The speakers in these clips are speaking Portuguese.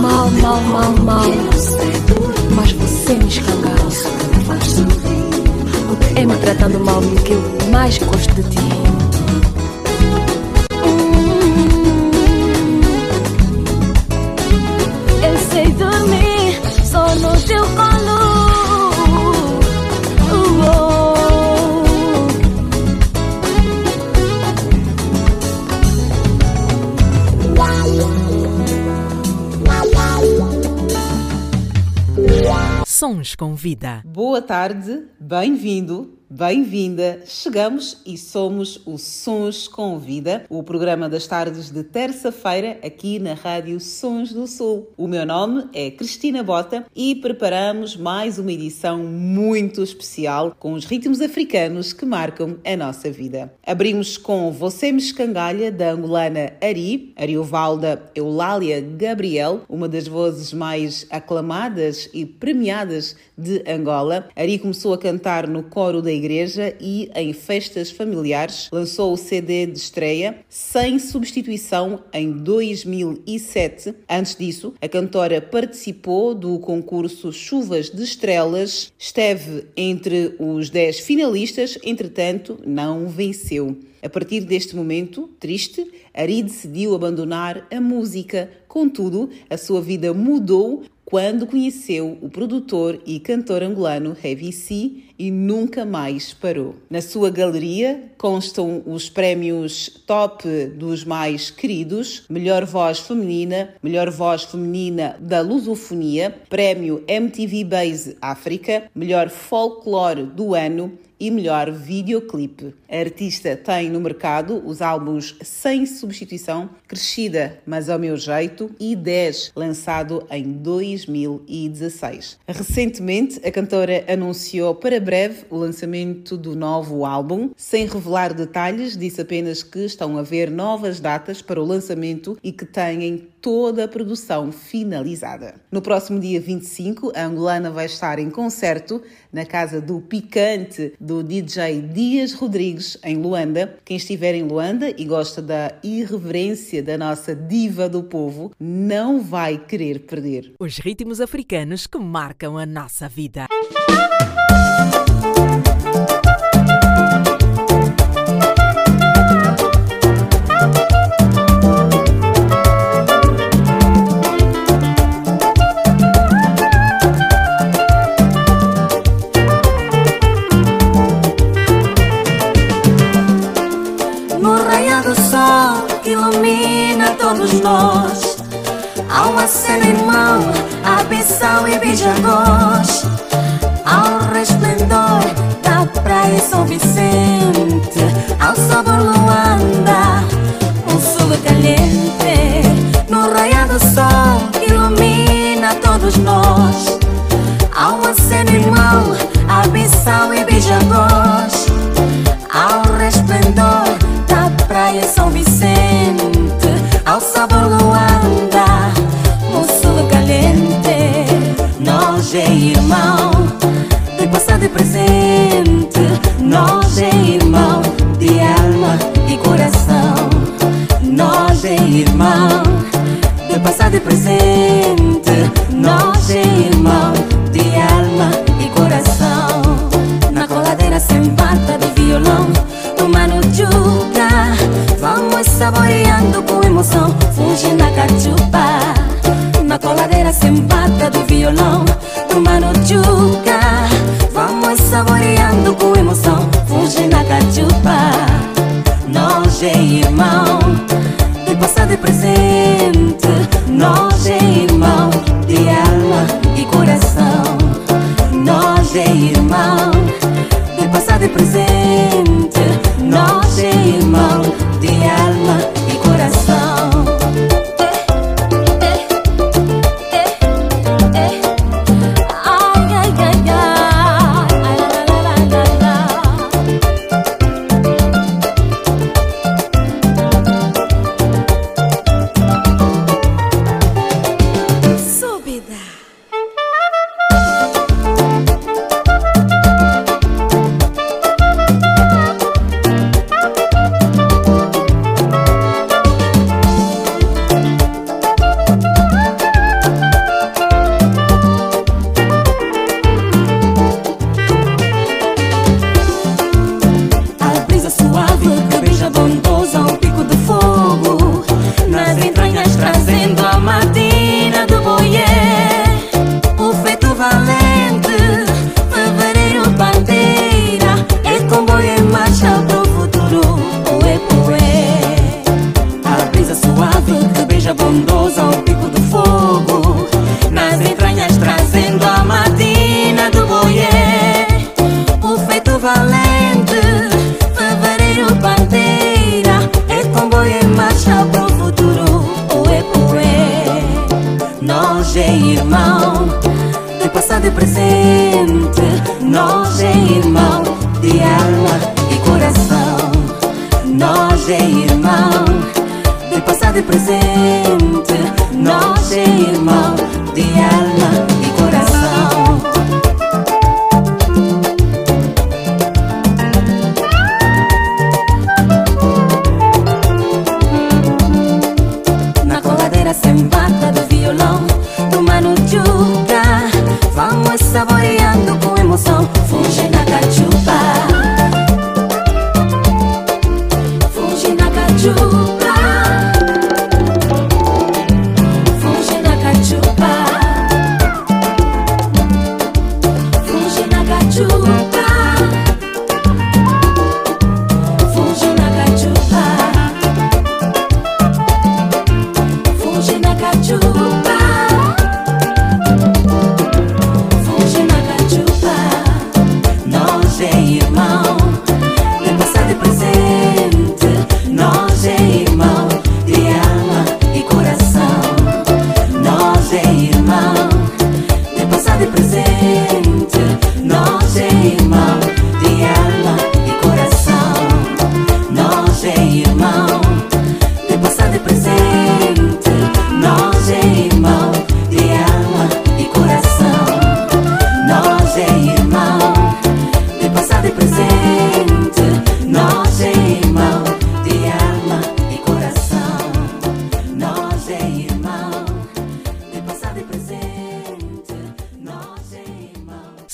mal, mal, mal, mal. Mas você me escangalha. É me tratando mal, Miguel, mais gosto de ti. Sons com Vida. Boa tarde, bem-vindo Bem-vinda! Chegamos e somos o Sons com Vida, o programa das tardes de terça-feira aqui na Rádio Sons do Sul. O meu nome é Cristina Bota e preparamos mais uma edição muito especial com os ritmos africanos que marcam a nossa vida. Abrimos com Você Me Escangalha, da angolana Ari, Ariovalda Eulália Gabriel, uma das vozes mais aclamadas e premiadas de Angola. Ari começou a cantar no coro da igreja e em festas familiares. Lançou o CD de estreia Sem Substituição em 2007. Antes disso, a cantora participou do concurso Chuvas de Estrelas, esteve entre os 10 finalistas, entretanto, não venceu. A partir deste momento triste, Ari decidiu abandonar a música. Contudo, a sua vida mudou quando conheceu o produtor e cantor angolano Heavy C e nunca mais parou. Na sua galeria constam os prémios top dos mais queridos, melhor voz feminina, melhor voz feminina da lusofonia, prémio MTV Base África, melhor folclore do ano e melhor videoclipe. A artista tem no mercado os álbuns Sem Substituição, Crescida, mas ao meu jeito e 10, lançado em 2016. Recentemente, a cantora anunciou para breve o lançamento do novo álbum. Sem revelar detalhes, disse apenas que estão a ver novas datas para o lançamento e que têm toda a produção finalizada. No próximo dia 25, a angolana vai estar em concerto na casa do Picante do DJ Dias Rodrigues em Luanda. Quem estiver em Luanda e gosta da irreverência da nossa diva do povo, não vai querer perder. Os ritmos africanos que marcam a nossa vida. Aceno irmão, abissal e bijagós. Ao resplendor da praia São Vicente. Ao sabor Luanda, um sul caliente. No raiado sol que ilumina todos nós. Ao aceno irmão, abissal e bijagós. Presente. Nós é irmão, de alma e coração. Nós é irmão, de passado e presente.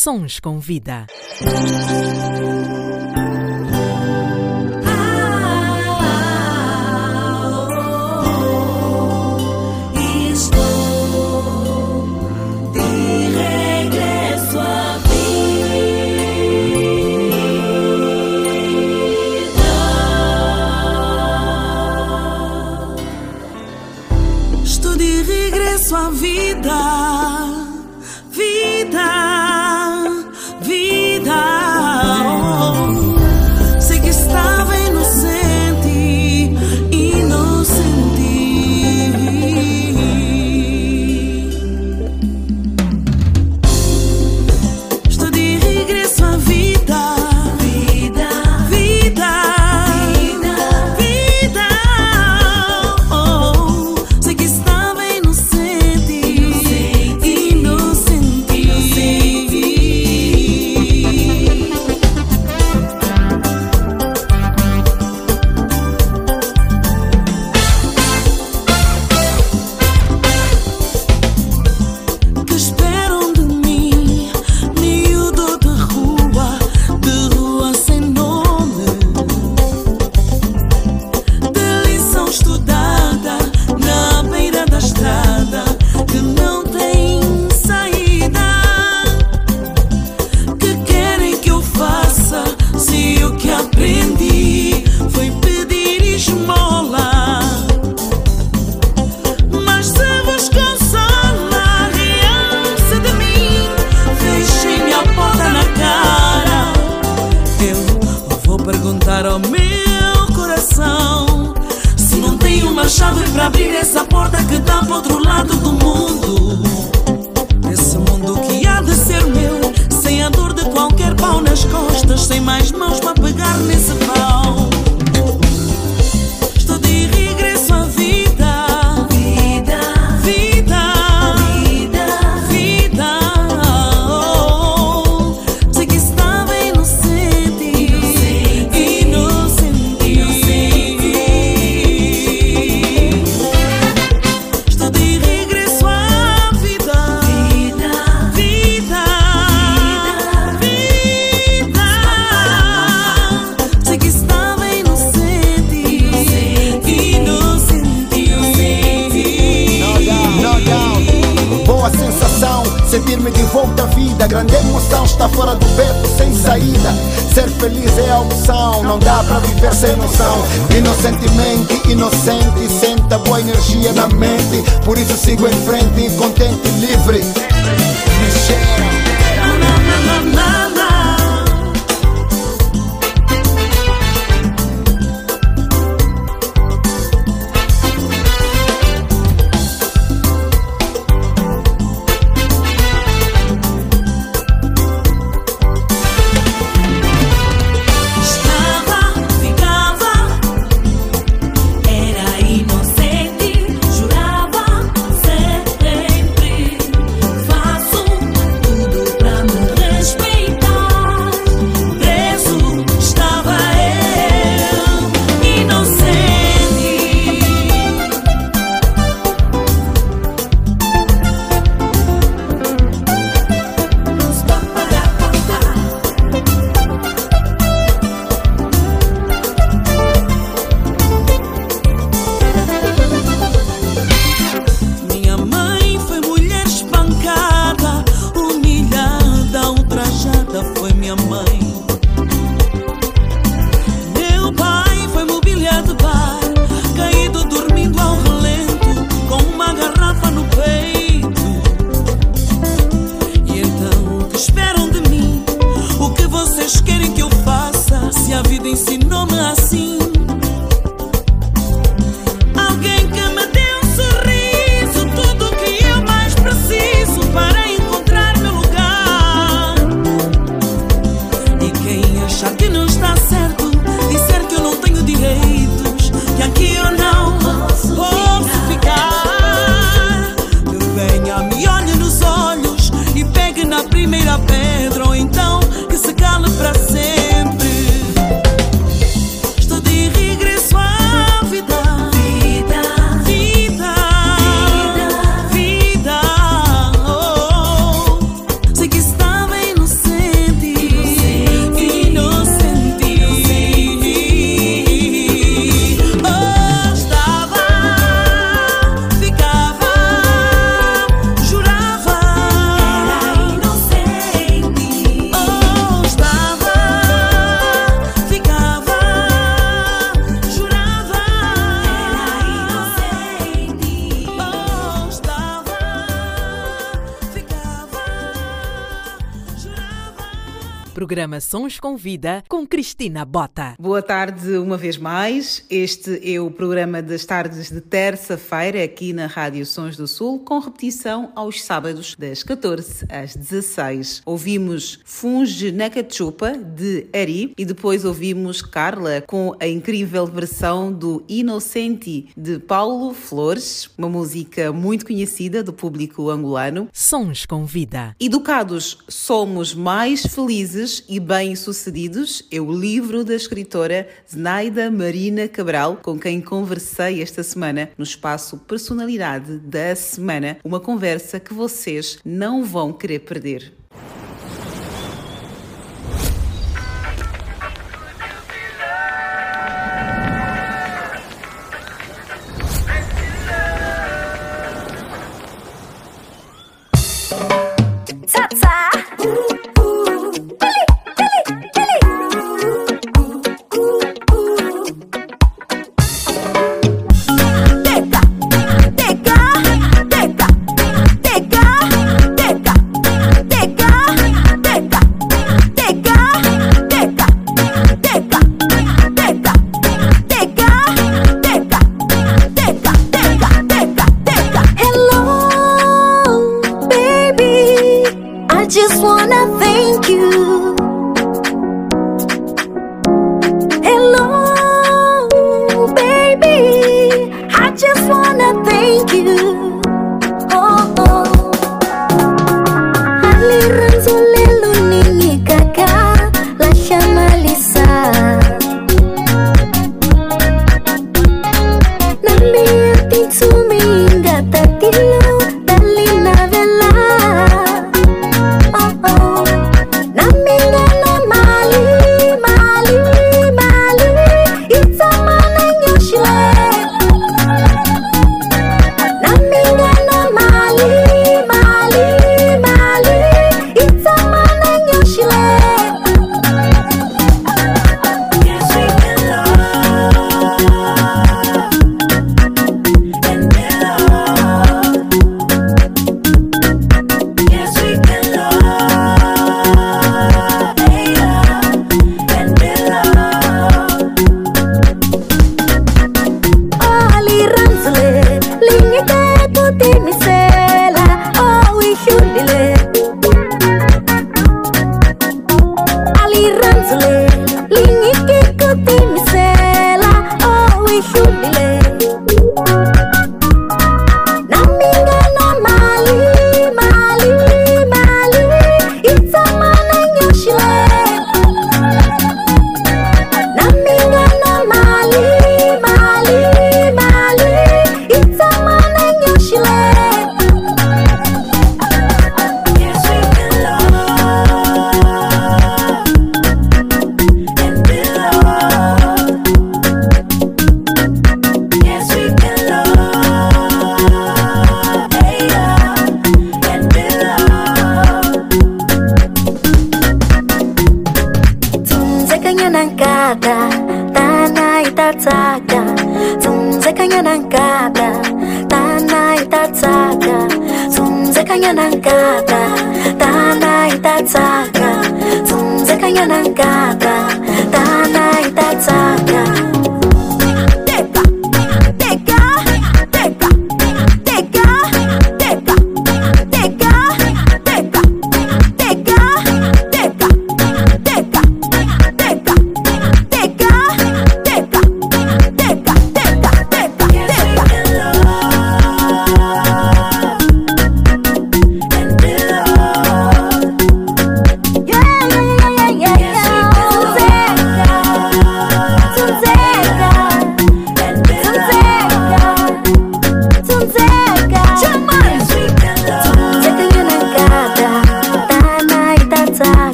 Sons com Vida. Programa Sons com Vida com Cristina Bota. Boa tarde uma vez mais. Este é o programa das tardes de terça-feira aqui na Rádio Sons do Sul, com repetição aos sábados das 14 às 16. Ouvimos Funge Nakachupa de Ari e depois ouvimos Carla com a incrível versão do Inocenti de Paulo Flores, uma música muito conhecida do público angolano. Sons com Vida. Educados somos mais felizes e bem-sucedidos é o livro da escritora Zenaida Marina Cabral, com quem conversei esta semana no espaço Personalidade da Semana, uma conversa que vocês não vão querer perder. africanos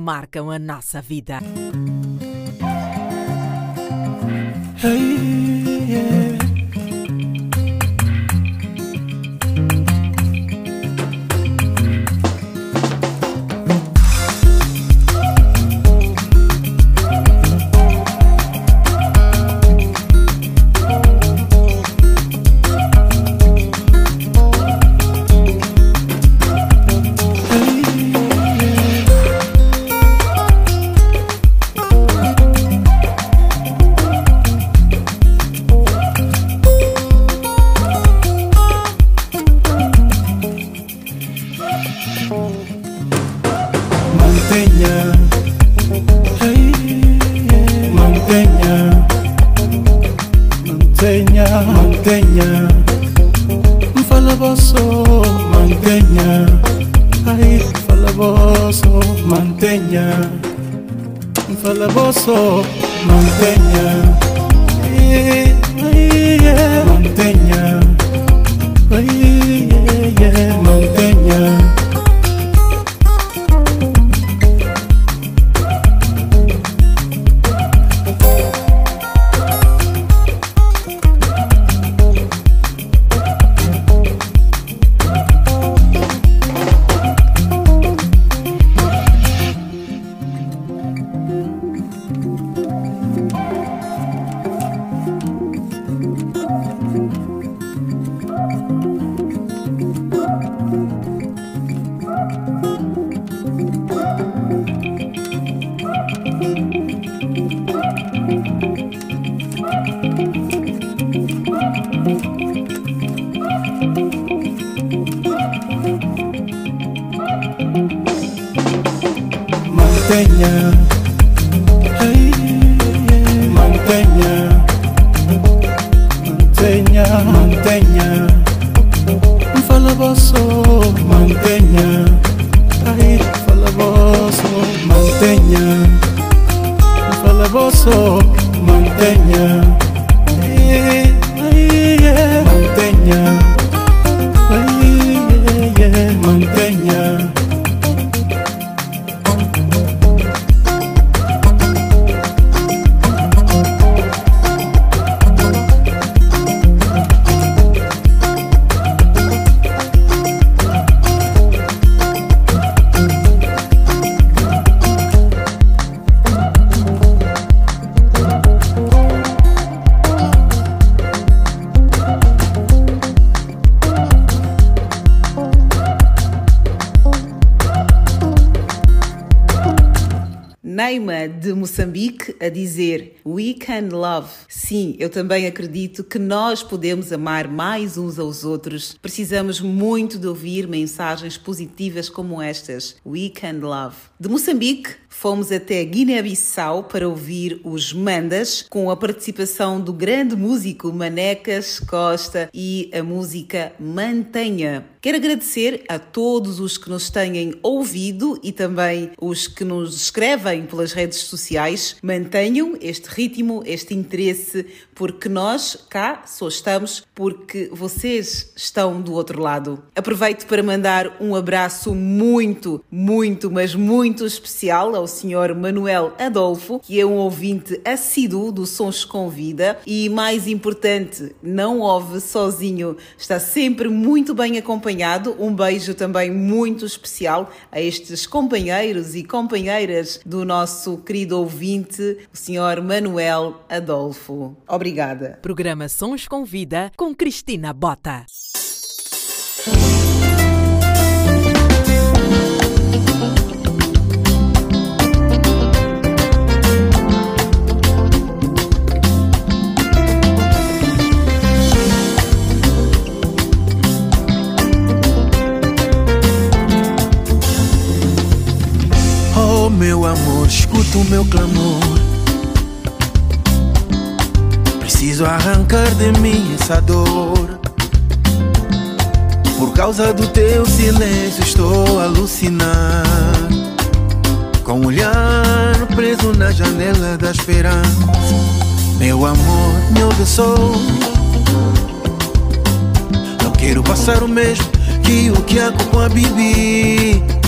marcam a nossa vida. loboso montaigne Can love. Sim, eu também acredito que nós podemos amar mais uns aos outros. Precisamos muito de ouvir mensagens positivas como estas. We can love. De Moçambique, fomos até Guiné-Bissau para ouvir os Mandas, com a participação do grande músico Manecas Costa e a música Mantenha. Quero agradecer a todos os que nos têm ouvido e também os que nos escrevem pelas redes sociais. Mantenham este ritmo, este interesse, porque nós cá só estamos porque vocês estão do outro lado. Aproveito para mandar um abraço muito, muito, mas muito especial ao Sr. Manuel Adolfo, que é um ouvinte assíduo do Sons com Vida e, mais importante, não ouve sozinho, está sempre muito bem acompanhado acompanhado. Um beijo também muito especial a estes companheiros e companheiras do nosso querido ouvinte, o Sr. Manuel Adolfo. Obrigada. Programa Sons com Vida com Cristina Bota. Meu amor, escuta o meu clamor. Preciso arrancar de mim essa dor. Por causa do teu silêncio, estou a alucinar. Com o olhar preso na janela da esperança. Meu amor, me obsou. Não quero passar o mesmo que o Kiako com a Bibi.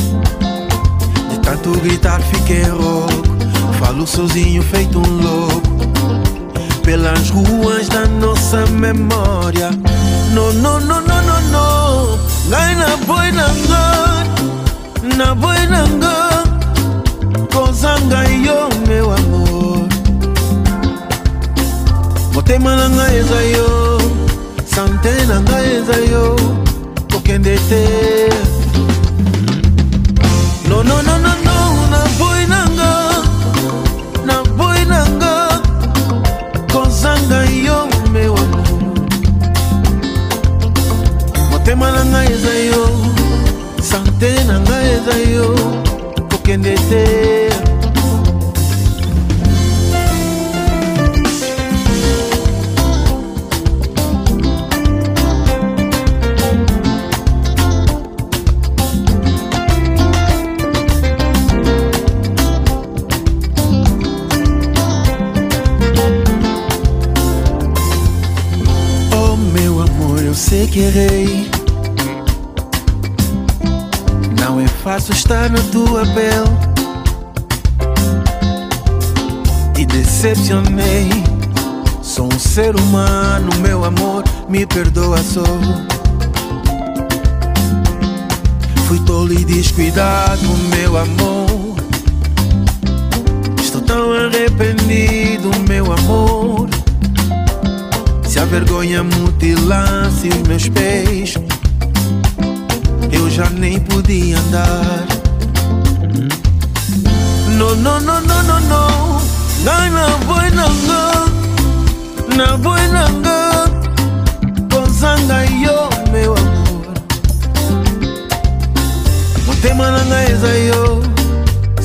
Tanto gritar fiquei rouco. Falo sozinho feito um louco. Pelas ruas da nossa memória. No, no, no, no, no, no. Gai na boi nanga Na boi Kozanga yo meu amor. Motema nanga eza yo. Sante eza yo. Kokende te. No no no motema na ngai eza yo sante na ngai eza yo kokende te oh, Querer Tá na tua pele. Te decepcionei. Sou um ser humano, meu amor, me perdoa só. Fui tolo e descuidado, meu amor. Estou tão arrependido, meu amor. Se a vergonha mutilasse os meus pés, eu já nem podia andar. oh no no no no no. Ngai na boy nanga na boy nanga kozanga yo mewa motema na ngai eza yo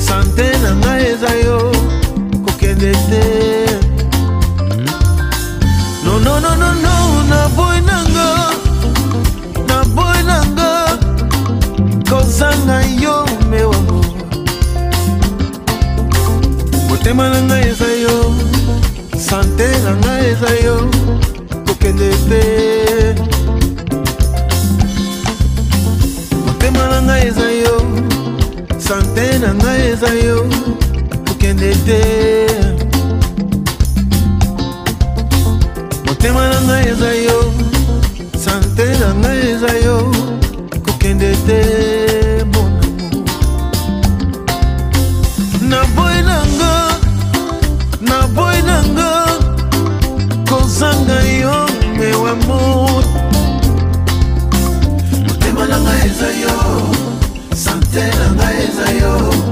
sante na ngai eza yo kokende te. No no no no no na boy nanga na boy nanga kozanga yo motema na ngai eza yo sante na ngai eza yo kokende te. Motema na ngai eza yo sante na ngai eza yo kokende te. Motema na ngai eza yo sante na ngai eza yo sa'yo.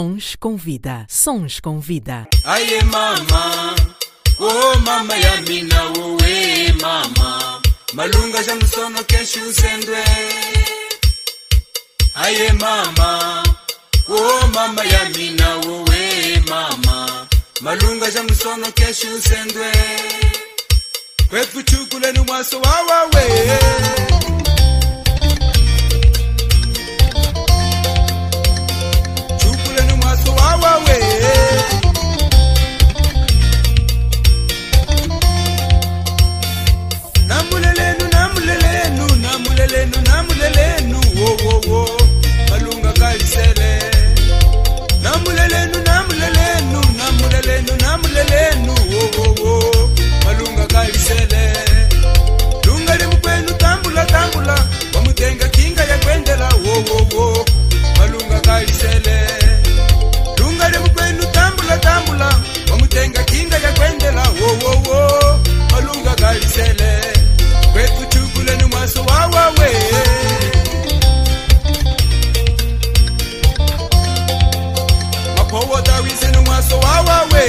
Sons com vida. Sons com vida. Aye mama, oh mama ya mina uwe mama, malunga za msono kesho usendwe. Aye mama, oh mama ya mina uwe mama, malunga za msono kesho usendwe. Kwetu chukule ni mwaso wawawe. wethu wawawe namulelenu namulelenu namulelenu namulelenu. Wowowo malunga kalisele namulelenu namulelenu namulelenu namulelenu. Wowowo malunga kalisele lunga limukwenu tambula tambula. Wamutenga kinga yakwendela wowowo malunga kalisele kwendela omutenga kinda yakwendela wowowo malunga galisele kwekuthuguleni mwaso wawawe maphowo tawiseni mwaso wawawe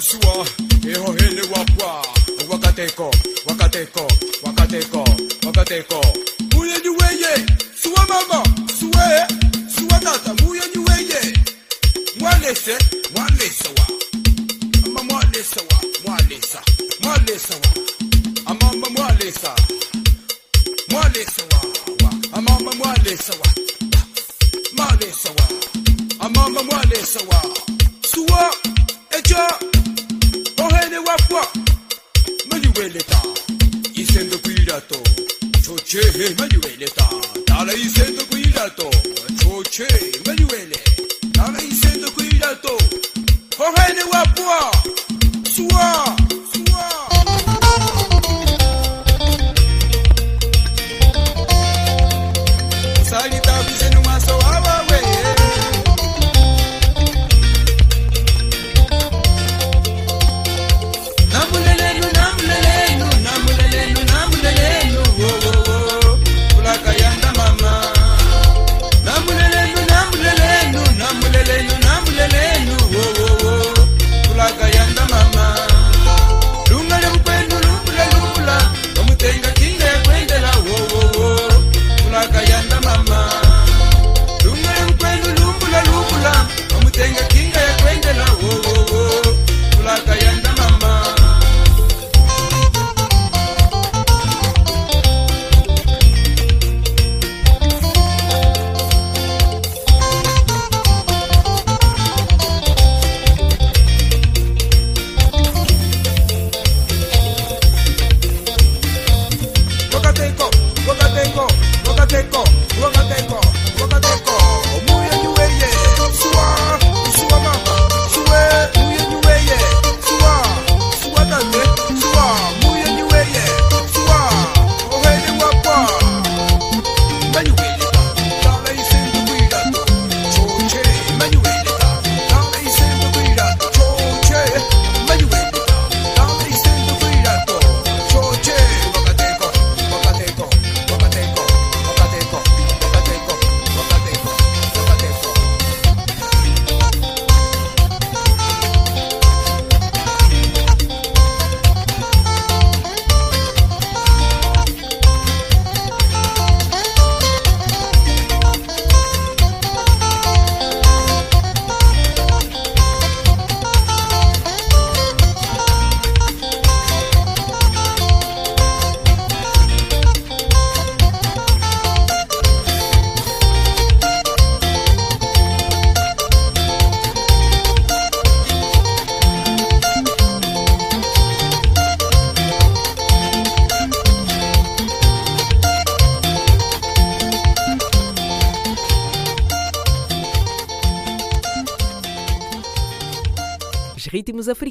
suwa suwa ehohene wakwa. Wakateko wakateko wakateko wakateko. Muyenyi weye suwa mama suwe suwa tata muyenyi weye mwalese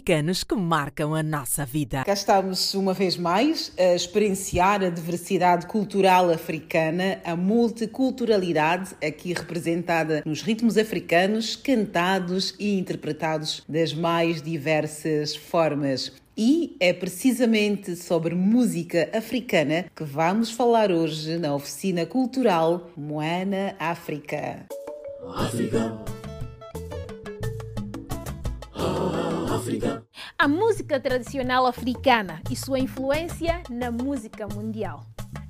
africanos que marcam a nossa vida. Cá estamos uma vez mais a experienciar a diversidade cultural africana, a multiculturalidade aqui representada nos ritmos africanos, cantados e interpretados das mais diversas formas. E é precisamente sobre música africana que vamos falar hoje na oficina cultural Moana África. A música tradicional africana e sua influência na música mundial.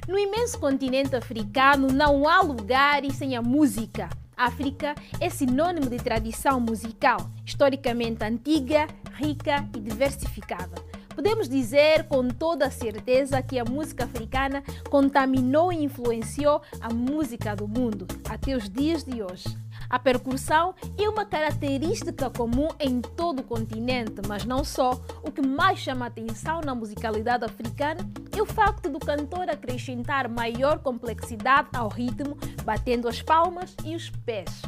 No imenso continente africano não há lugares sem a música. África é sinônimo de tradição musical, historicamente antiga, rica e diversificada. Podemos dizer com toda a certeza que a música africana contaminou e influenciou a música do mundo até os dias de hoje. A percussão é uma característica comum em todo o continente, mas não só. O que mais chama atenção na musicalidade africana é o facto do cantor acrescentar maior complexidade ao ritmo, batendo as palmas e os pés.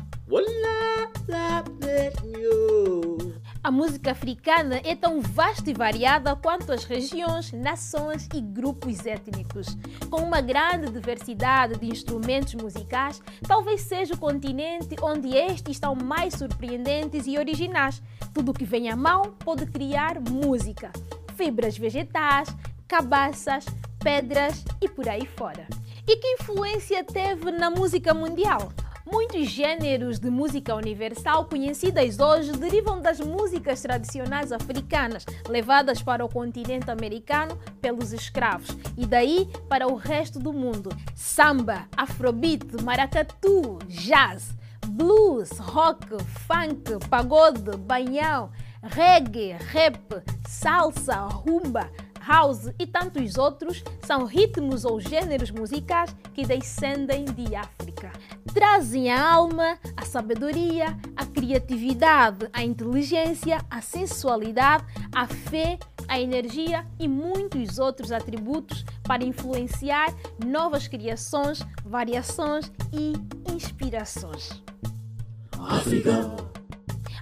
A música africana é tão vasta e variada quanto as regiões, nações e grupos étnicos. Com uma grande diversidade de instrumentos musicais, talvez seja o continente onde estes estão mais surpreendentes e originais. Tudo que vem à mão pode criar música. Fibras vegetais, cabaças, pedras e por aí fora. E que influência teve na música mundial? Muitos gêneros de música universal conhecidas hoje derivam das músicas tradicionais africanas, levadas para o continente americano pelos escravos e daí para o resto do mundo. Samba, afrobeat, maracatu, jazz, blues, rock, funk, pagode, banhão, reggae, rap, salsa, rumba, house e tantos outros são ritmos ou gêneros musicais que descendem de África. Trazem a alma, a sabedoria, a criatividade, a inteligência, a sensualidade, a fé, a energia e muitos outros atributos para influenciar novas criações, variações e inspirações. África.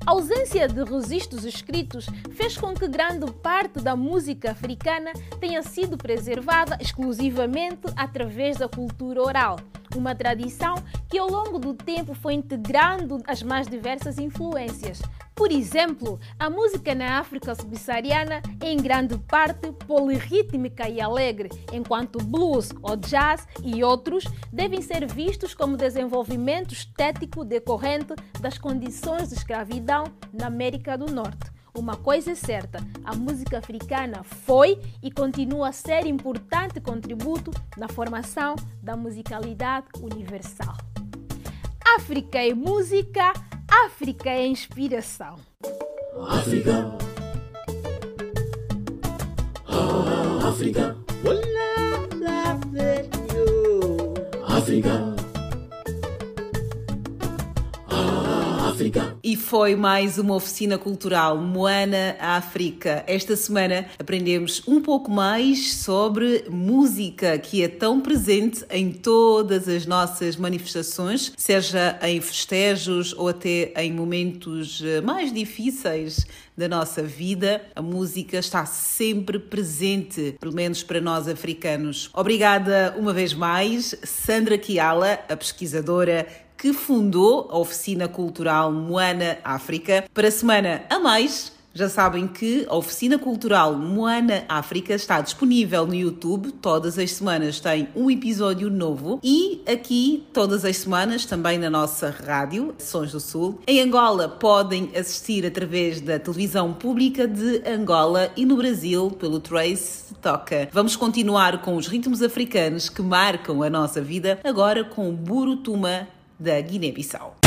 A ausência de registros escritos fez com que grande parte da música africana tenha sido preservada exclusivamente através da cultura oral, uma tradição que ao longo do tempo foi integrando as mais diversas influências, por exemplo, a música na África subsaariana é em grande parte polirrítmica e alegre, enquanto blues ou jazz e outros devem ser vistos como desenvolvimento estético decorrente das condições de escravidão na América do Norte. Uma coisa é certa, a música africana foi e continua a ser importante contributo na formação da musicalidade universal. África e música África é inspiração. África. Ah, África. África. África. E foi mais uma oficina cultural Moana África. Esta semana aprendemos um pouco mais sobre música que é tão presente em todas as nossas manifestações, seja em festejos ou até em momentos eh, mais difíceis da nossa vida, a música está sempre presente, pelo menos para nós africanos. Obrigada uma vez mais, Sandra Kiala, a pesquisadora que fundou a Oficina Cultural Moana África. Para a semana a mais, já sabem que a Oficina Cultural Moana África está disponível no YouTube. Todas as semanas tem um episódio novo. E aqui, todas as semanas, também na nossa rádio, Sons do Sul. Em Angola, podem assistir através da televisão pública de Angola e no Brasil, pelo Trace Toca. Vamos continuar com os ritmos africanos que marcam a nossa vida, agora com Burutuma da Guiné-Bissau.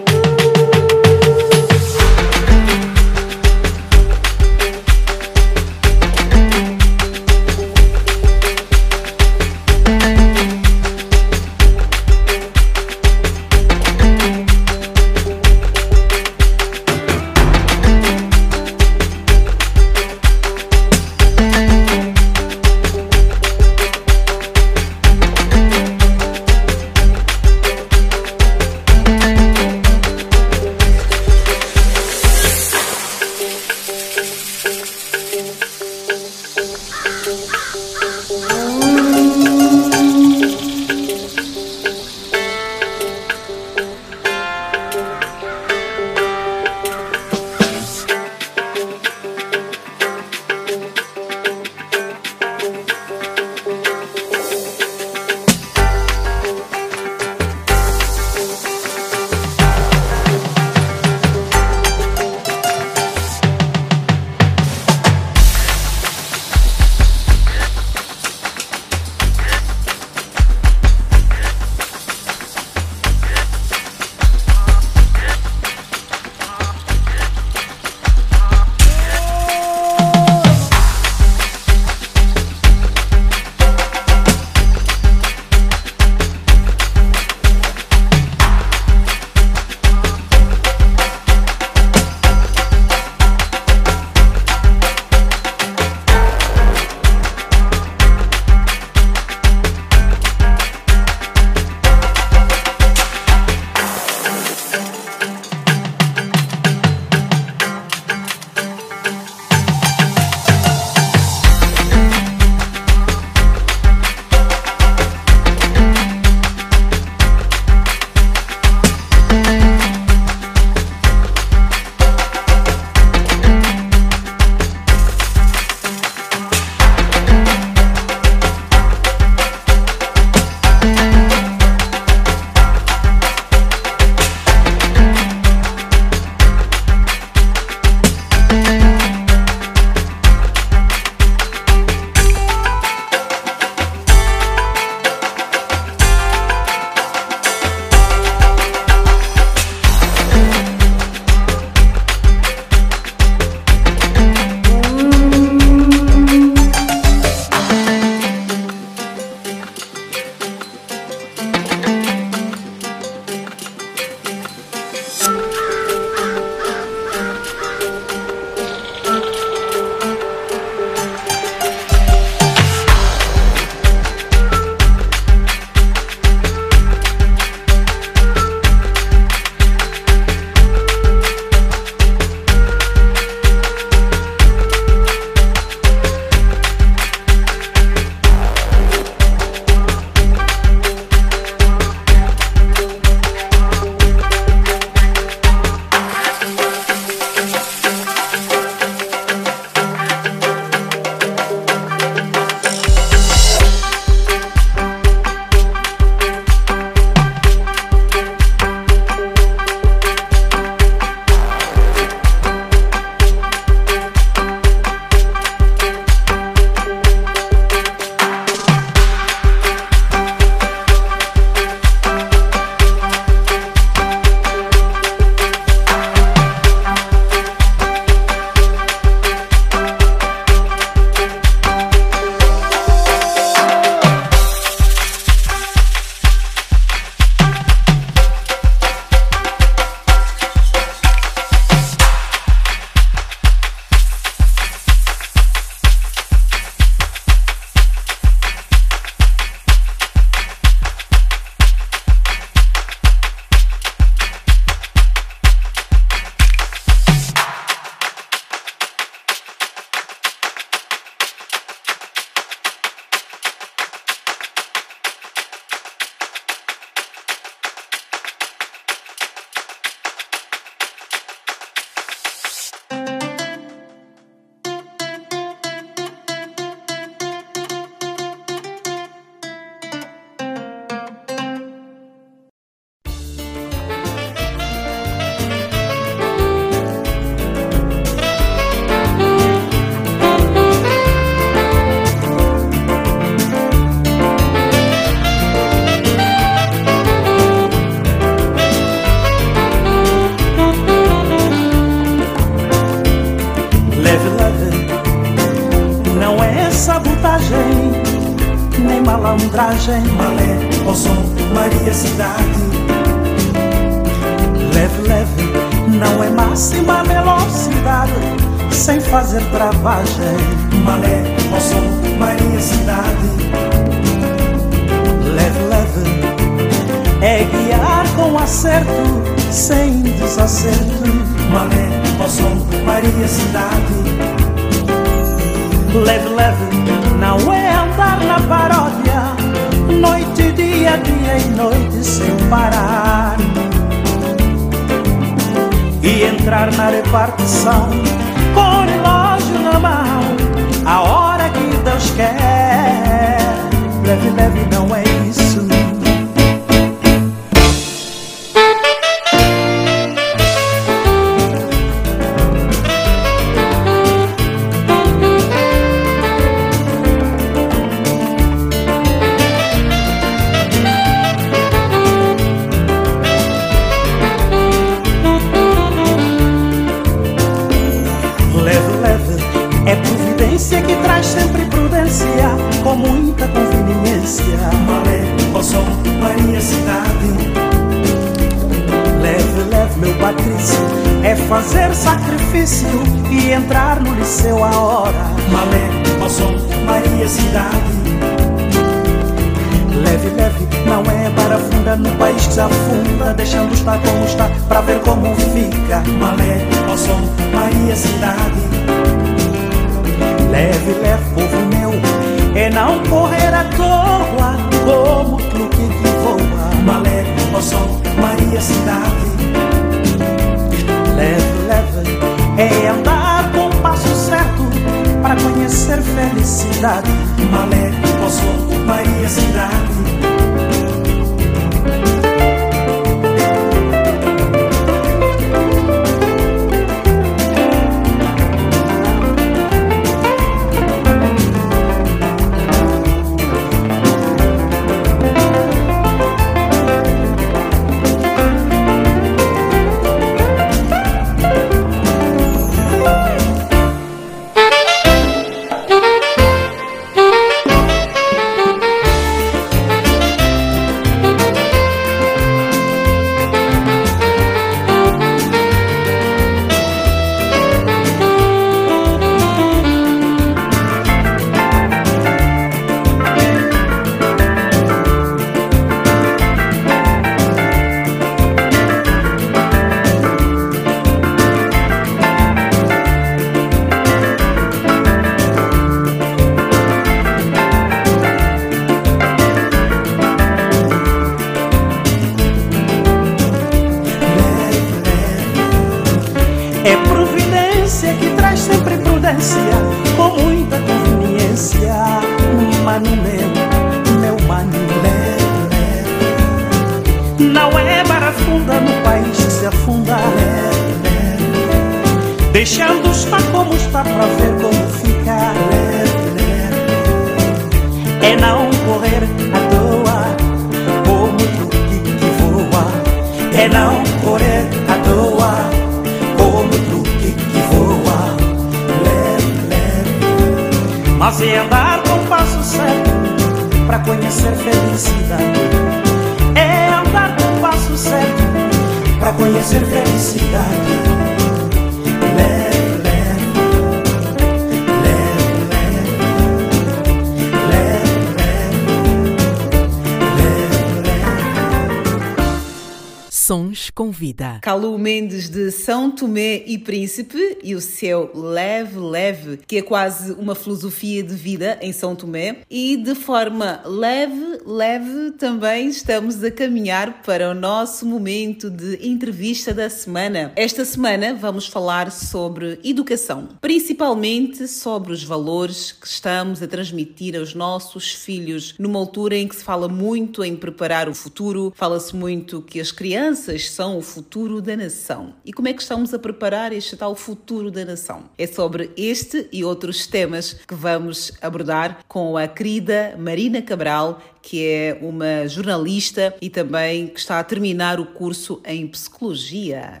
Tomé e Príncipe e o seu Leve Leve, que é quase uma filosofia de vida em São Tomé. E de forma leve, leve, também estamos a caminhar para o nosso momento de entrevista da semana. Esta semana vamos falar sobre educação, principalmente sobre os valores que estamos a transmitir aos nossos filhos numa altura em que se fala muito em preparar o futuro, fala-se muito que as crianças são o futuro da nação. E como é que estamos a preparar este tal futuro da nação? É sobre este e outros temas que vamos abordar com a querida Marina Cabral, que é uma jornalista e também que está a terminar o curso em psicologia.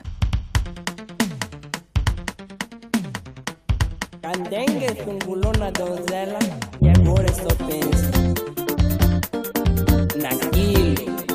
Candengue, zungulona, donzela, e agora naquilo.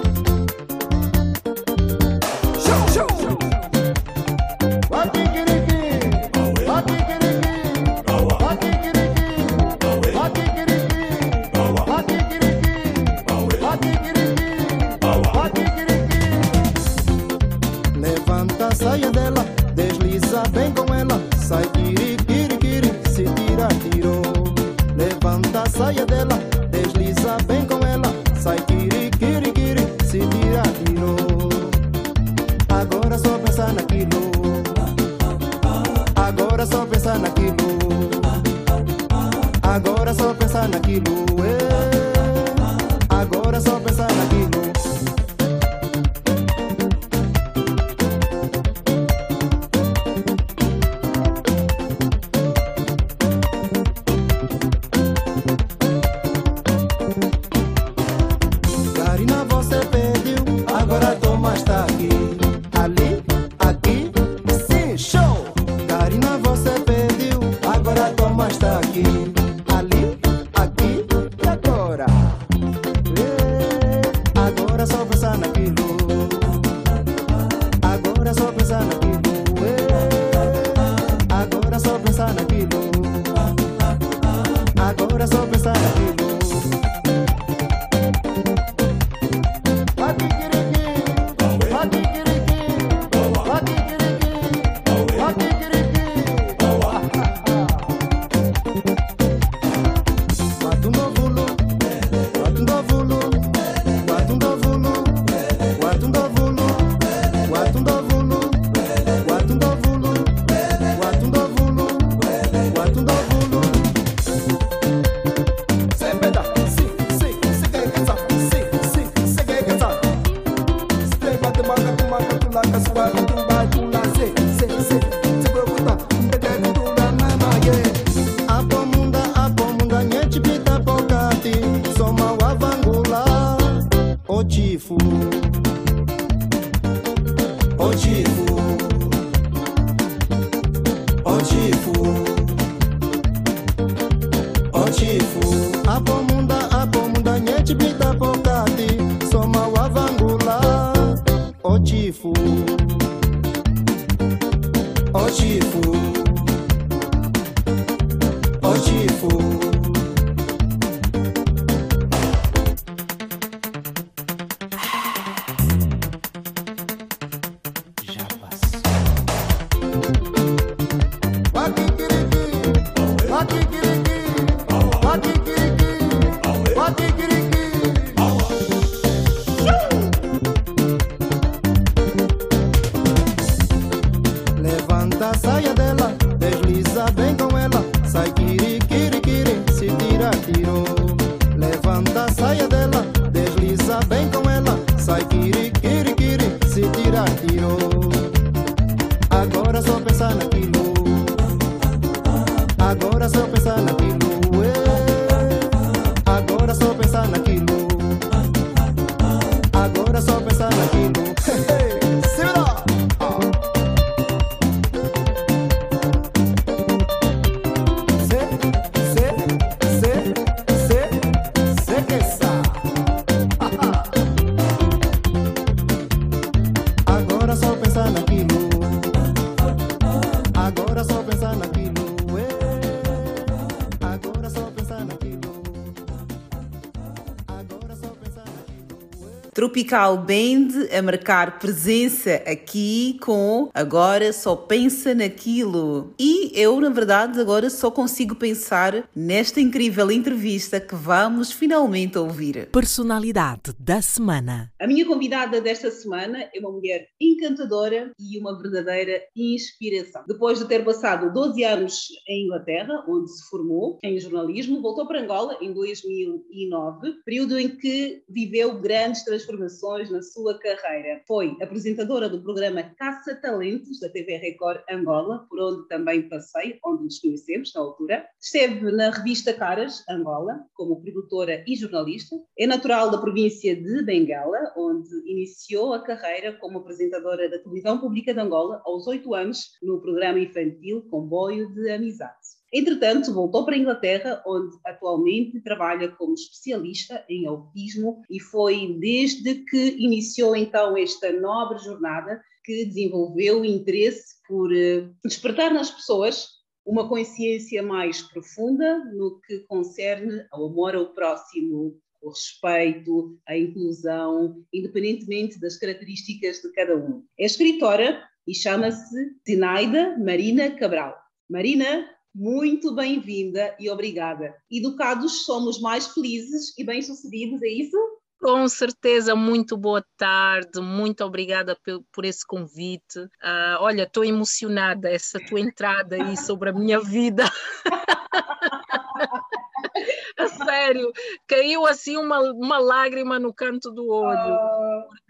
Tropical Band a marcar presença aqui com Agora Só Pensa Naquilo. E eu, na verdade, agora só consigo pensar nesta incrível entrevista que vamos finalmente ouvir. Personalidade da semana. A minha convidada desta semana é uma mulher encantadora e uma verdadeira inspiração. Depois de ter passado 12 anos em Inglaterra, onde se formou em jornalismo, voltou para Angola em 2009, período em que viveu grandes transformações na sua carreira. Foi apresentadora do programa Caça Talentos da TV Record Angola, por onde também passei, onde nos conhecemos na altura. Esteve na revista Caras Angola como produtora e jornalista. É natural da província de Bengala, onde iniciou a carreira como apresentadora da televisão pública de Angola aos oito anos no programa infantil Comboio de Amizade. Entretanto, voltou para a Inglaterra, onde atualmente trabalha como especialista em autismo e foi desde que iniciou então esta nobre jornada que desenvolveu o interesse por eh, despertar nas pessoas uma consciência mais profunda no que concerne ao amor ao próximo, o respeito, a inclusão, independentemente das características de cada um. É escritora e chama-se Zenaida Marina Cabral. Marina, muito bem-vinda e obrigada. Educados somos mais felizes e bem-sucedidos, é isso? Com certeza, muito boa tarde, muito obrigada por, por esse convite. Uh, olha, estou emocionada, essa tua entrada aí sobre a minha vida. a sério, caiu assim uma, uma lágrima no canto do olho.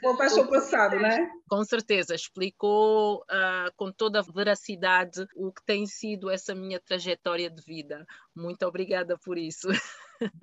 Uh, o paixão passado, né? Com certeza, explicou uh, com toda a veracidade o que tem sido essa minha trajetória de vida. Muito obrigada por isso.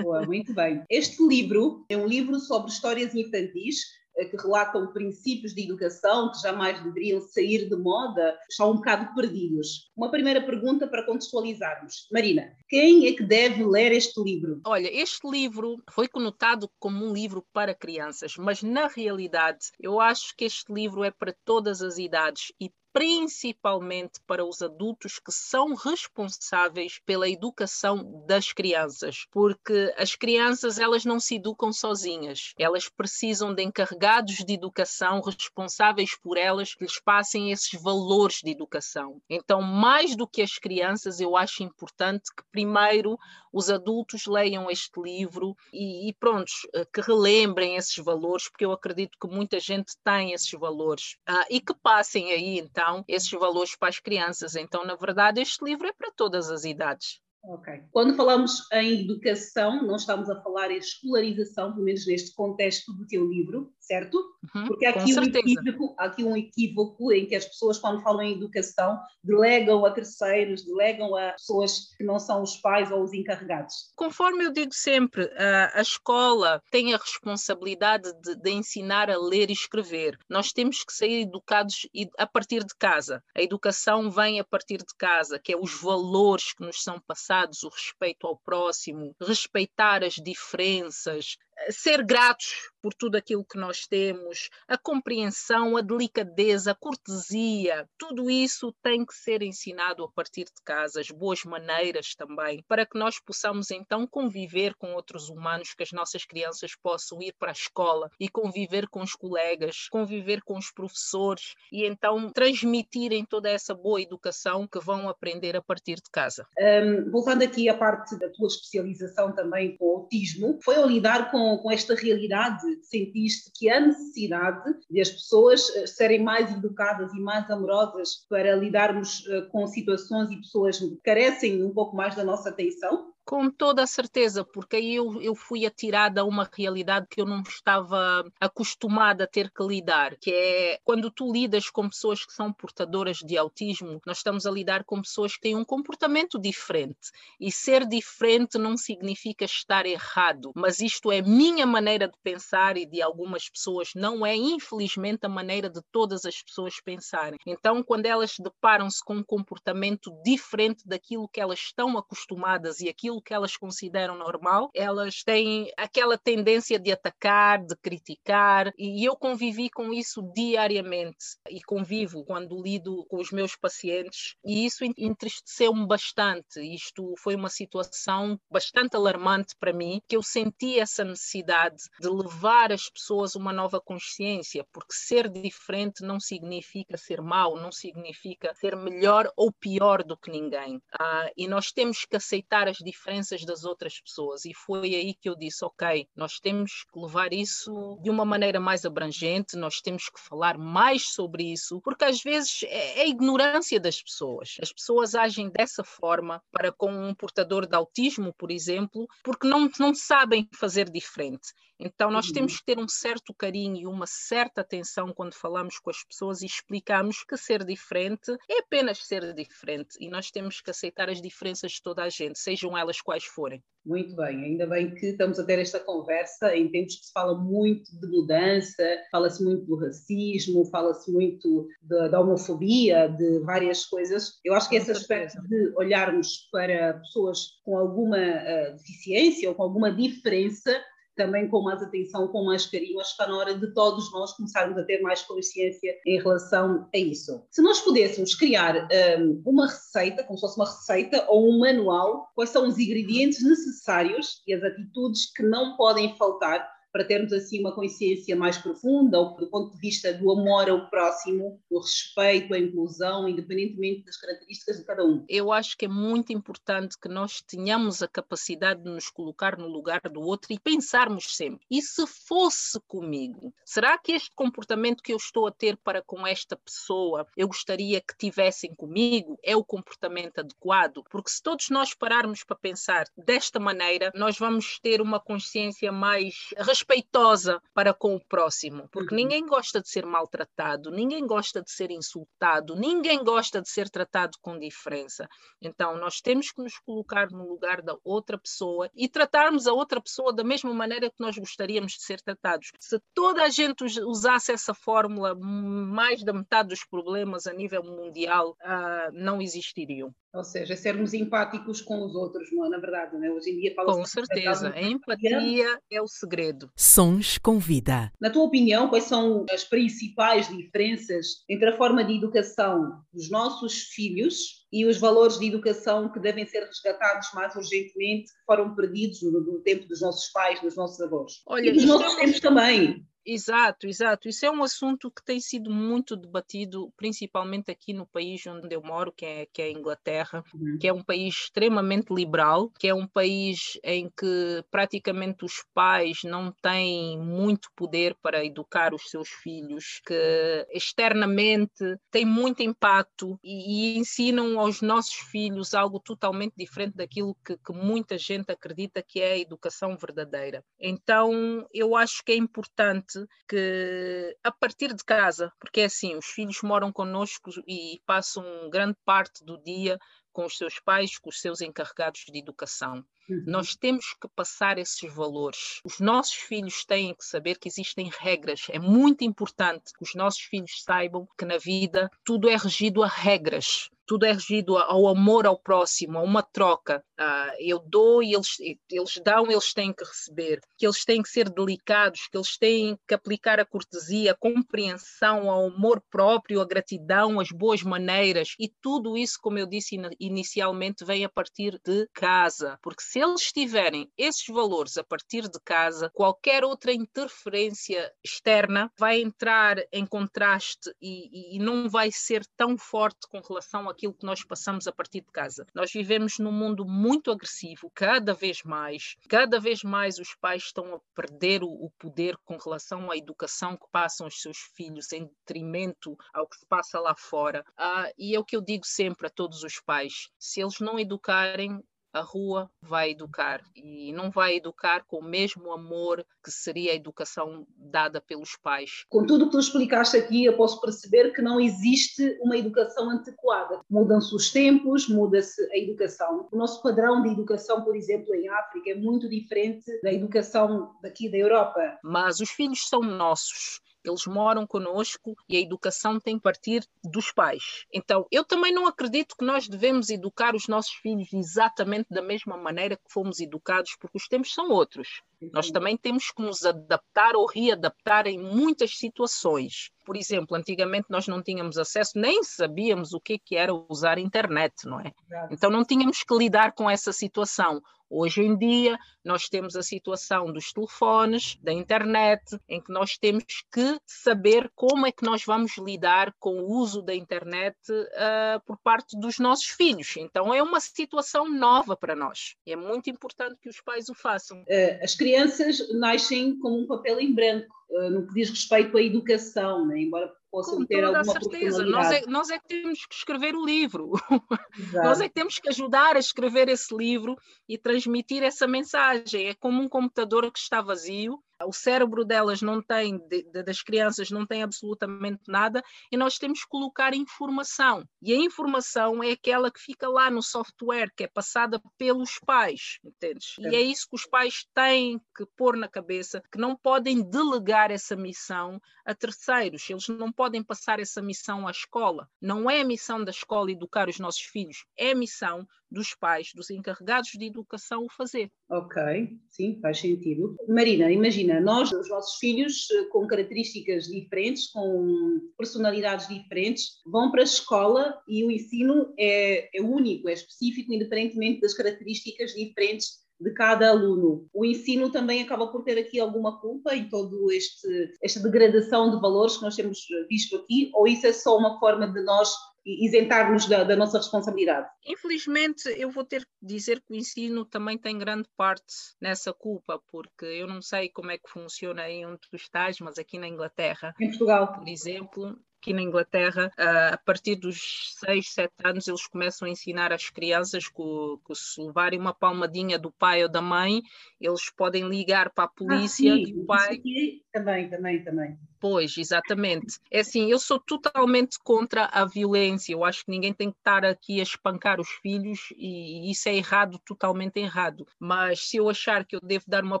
Boa, muito bem. Este livro é um livro sobre histórias infantis que relatam princípios de educação que jamais deveriam sair de moda, estão um bocado perdidos. Uma primeira pergunta para contextualizarmos. Marina, quem é que deve ler este livro? Olha, este livro foi conotado como um livro para crianças, mas na realidade eu acho que este livro é para todas as idades e principalmente para os adultos que são responsáveis pela educação das crianças, porque as crianças elas não se educam sozinhas, elas precisam de encarregados de educação responsáveis por elas que lhes passem esses valores de educação. Então, mais do que as crianças, eu acho importante que primeiro os adultos leiam este livro e, e pronto, eh, que relembrem esses valores, porque eu acredito que muita gente tem esses valores uh, e que passem aí então então esses valores para as crianças. Então, na verdade, este livro é para todas as idades. Ok. Quando falamos em educação, não estamos a falar em escolarização, pelo menos neste contexto do teu livro, certo? Uhum, Porque há aqui, um equívoco, há aqui um equívoco em que as pessoas, quando falam em educação, delegam a terceiros, delegam a pessoas que não são os pais ou os encarregados. Conforme eu digo sempre, a, a escola tem a responsabilidade de, de ensinar a ler e escrever. Nós temos que ser educados a partir de casa. A educação vem a partir de casa, que é os valores que nos são passados o respeito ao próximo, respeitar as diferenças, ser gratos por tudo aquilo que nós temos, a compreensão, a delicadeza, a cortesia, tudo isso tem que ser ensinado a partir de casa, as boas maneiras também, para que nós possamos então conviver com outros humanos, que as nossas crianças possam ir para a escola e conviver com os colegas, conviver com os professores e então transmitirem toda essa boa educação que vão aprender a partir de casa. Um, voltando aqui à parte da tua especialização também com autismo, foi ao lidar com com, esta realidade, sentiste que há necessidade de as pessoas eh, serem mais educadas e mais amorosas para lidarmos eh, com situações e pessoas que carecem um pouco mais da nossa atenção? Com toda a certeza, porque aí eu, eu fui atirada a uma realidade que eu não estava acostumada a ter que lidar, que é quando tu lidas com pessoas que são portadoras de autismo, nós estamos a lidar com pessoas que têm um comportamento diferente. E ser diferente não significa estar errado, mas isto é minha maneira de pensar e de algumas pessoas, não é infelizmente a maneira de todas as pessoas pensarem. Então, quando elas deparam-se com um comportamento diferente daquilo que elas estão acostumadas e aquilo aquilo que elas consideram normal, elas têm aquela tendência de atacar, de criticar, e eu convivi com isso diariamente e convivo quando lido com os meus pacientes, e isso entristeceu-me bastante. Isto foi uma situação bastante alarmante para mim, que eu senti essa necessidade de levar as pessoas uma nova consciência, porque ser diferente não significa ser mau, não significa ser melhor ou pior do que ninguém. Ah, e nós temos que aceitar as diferenças diferenças das outras pessoas. E foi aí que eu disse: ok, nós temos que levar isso de uma maneira mais abrangente, nós temos que falar mais sobre isso, porque às vezes é, é ignorância das pessoas. As pessoas agem dessa forma para com um portador de autismo, por exemplo, porque não, não sabem fazer diferente. Então, nós uhum. temos que ter um certo carinho e uma certa atenção quando falamos com as pessoas e explicamos que ser diferente é apenas ser diferente e nós temos que aceitar as diferenças de toda a gente, sejam elas quais forem. Muito bem, ainda bem que estamos a ter esta conversa em tempos que se fala muito de mudança, fala-se muito do racismo, fala-se muito de, da homofobia, de várias coisas. Eu acho que esse aspecto de olharmos para pessoas com alguma uh, deficiência ou com alguma diferença também com mais atenção, com mais carinho. Acho que está na hora de todos nós começarmos a ter mais consciência em relação a isso. Se nós pudéssemos criar um, uma receita, como se fosse uma receita ou um manual, quais são os ingredientes necessários e as atitudes que não podem faltar para termos assim uma consciência mais profunda, ou do ponto de vista do amor ao próximo, o respeito, a inclusão, independentemente das características de cada um. Eu acho que é muito importante que nós tenhamos a capacidade de nos colocar no lugar do outro e pensarmos sempre: e se fosse comigo? Será que este comportamento que eu estou a ter para com esta pessoa eu gostaria que tivessem comigo? É o comportamento adequado? Porque se todos nós pararmos para pensar desta maneira, nós vamos ter uma consciência mais respeitosa para com o próximo, porque uhum. ninguém gosta de ser maltratado, ninguém gosta de ser insultado, ninguém gosta de ser tratado com diferença. Então, nós temos que nos colocar no lugar da outra pessoa e tratarmos a outra pessoa da mesma maneira que nós gostaríamos de ser tratados. Se toda a gente usasse essa fórmula, mais da metade dos problemas a nível mundial uh, não existiriam. Ou seja, sermos empáticos com os outros, não é? Na verdade, não é? Hoje em dia fala Com certeza, a empatia é o segredo. Sons com vida. Na tua opinião, quais são as principais diferenças entre a forma de educação dos nossos filhos e os valores de educação que devem ser resgatados mais urgentemente, que foram perdidos no, no tempo dos nossos pais, dos nossos avós? Olha, e dos nossos é tempos também. Exato, exato. Isso é um assunto que tem sido muito debatido, principalmente aqui no país onde eu moro, que é, que é a Inglaterra, uhum. que é um país extremamente liberal, que é um país em que praticamente os pais não têm muito poder para educar os seus filhos, que externamente têm muito impacto e, e ensinam aos nossos filhos algo totalmente diferente daquilo que, que muita gente acredita que é a educação verdadeira. Então, eu acho que é importante que a partir de casa, porque é assim, os filhos moram connosco e passam grande parte do dia com os seus pais, com os seus encarregados de educação. Uhum. Nós temos que passar esses valores. Os nossos filhos têm que saber que existem regras. É muito importante que os nossos filhos saibam que na vida tudo é regido a regras tudo é regido ao amor ao próximo, a uma troca. Uh, eu dou e eles, eles dão, eles têm que receber, que eles têm que ser delicados, que eles têm que aplicar a cortesia, a compreensão, ao amor próprio, a gratidão, as boas maneiras e tudo isso, como eu disse inicialmente, vem a partir de casa, porque se eles tiverem esses valores a partir de casa, qualquer outra interferência externa vai entrar em contraste e, e não vai ser tão forte com relação a aquilo que nós passamos a partir de casa. Nós vivemos num mundo muito agressivo, cada vez mais. Cada vez mais os pais estão a perder o, poder com relação à educação que passam os seus filhos, em detrimento ao que se passa lá fora. Ah, e é o que eu digo sempre a todos os pais: se eles não educarem, a rua vai educar e não vai educar com o mesmo amor que seria a educação dada pelos pais. Com tudo o que tu explicaste aqui, eu posso perceber que não existe uma educação antiquada. Mudam-se os tempos, muda-se a educação. O nosso padrão de educação, por exemplo, em África, é muito diferente da educação daqui da Europa. Mas os filhos são nossos eles moram conosco e a educação tem que partir dos pais. Então, eu também não acredito que nós devemos educar os nossos filhos exatamente da mesma maneira que fomos educados, porque os tempos são outros. Nós também temos que nos adaptar ou readaptar em muitas situações. Por exemplo, antigamente nós não tínhamos acesso, nem sabíamos o que, que era usar internet, não é? Então não tínhamos que lidar com essa situação. Hoje em dia, nós temos a situação dos telefones, da internet, em que nós temos que saber como é que nós vamos lidar com o uso da internet uh, por parte dos nossos filhos. Então, é uma situação nova para nós. E é muito importante que os pais o façam. As crianças nascem com um papel em branco uh, no que diz respeito à educação, né? embora possam Com ter alguma certeza. Nós é, nós é que temos que escrever o livro. nós é que temos que ajudar a escrever esse livro e transmitir essa mensagem. É como um computador que está vazio o cérebro delas não tem, de, de, das crianças não tem absolutamente nada, e nós temos que colocar informação. E a informação é aquela que fica lá no software, que é passada pelos pais, entendes? E é isso que os pais têm que pôr na cabeça, que não podem delegar essa missão a terceiros, eles não podem passar essa missão à escola. Não é a missão da escola educar os nossos filhos, é a missão dos pais, dos encarregados de educação o fazer. Ok, sim, faz sentido. Marina, imagina, nós, os nossos filhos eh, com características diferentes, com personalidades diferentes, vão para a escola e o ensino é, é único, é específico, independentemente das características diferentes de cada aluno. O ensino também acaba por ter aqui alguma culpa em todo este esta degradação de valores que nós temos visto aqui, ou isso é só uma forma de nós isentar-nos da, da, nossa responsabilidade? Infelizmente, eu vou ter que dizer que o ensino também tem grande parte nessa culpa, porque eu não sei como é que funciona aí onde tu estás, mas aqui na Inglaterra, em Portugal, por exemplo, aqui na Inglaterra, a partir dos 6, 7 anos, eles começam a ensinar às crianças que, que, se levarem uma palmadinha do pai ou da mãe, eles podem ligar para a ah, polícia ah, sim, e o pai. Aqui, também, também, também. Pois, exatamente. É assim, eu sou totalmente contra a violência. Eu acho que ninguém tem que estar aqui a espancar os filhos e isso é errado, totalmente errado. Mas se eu achar que eu devo dar uma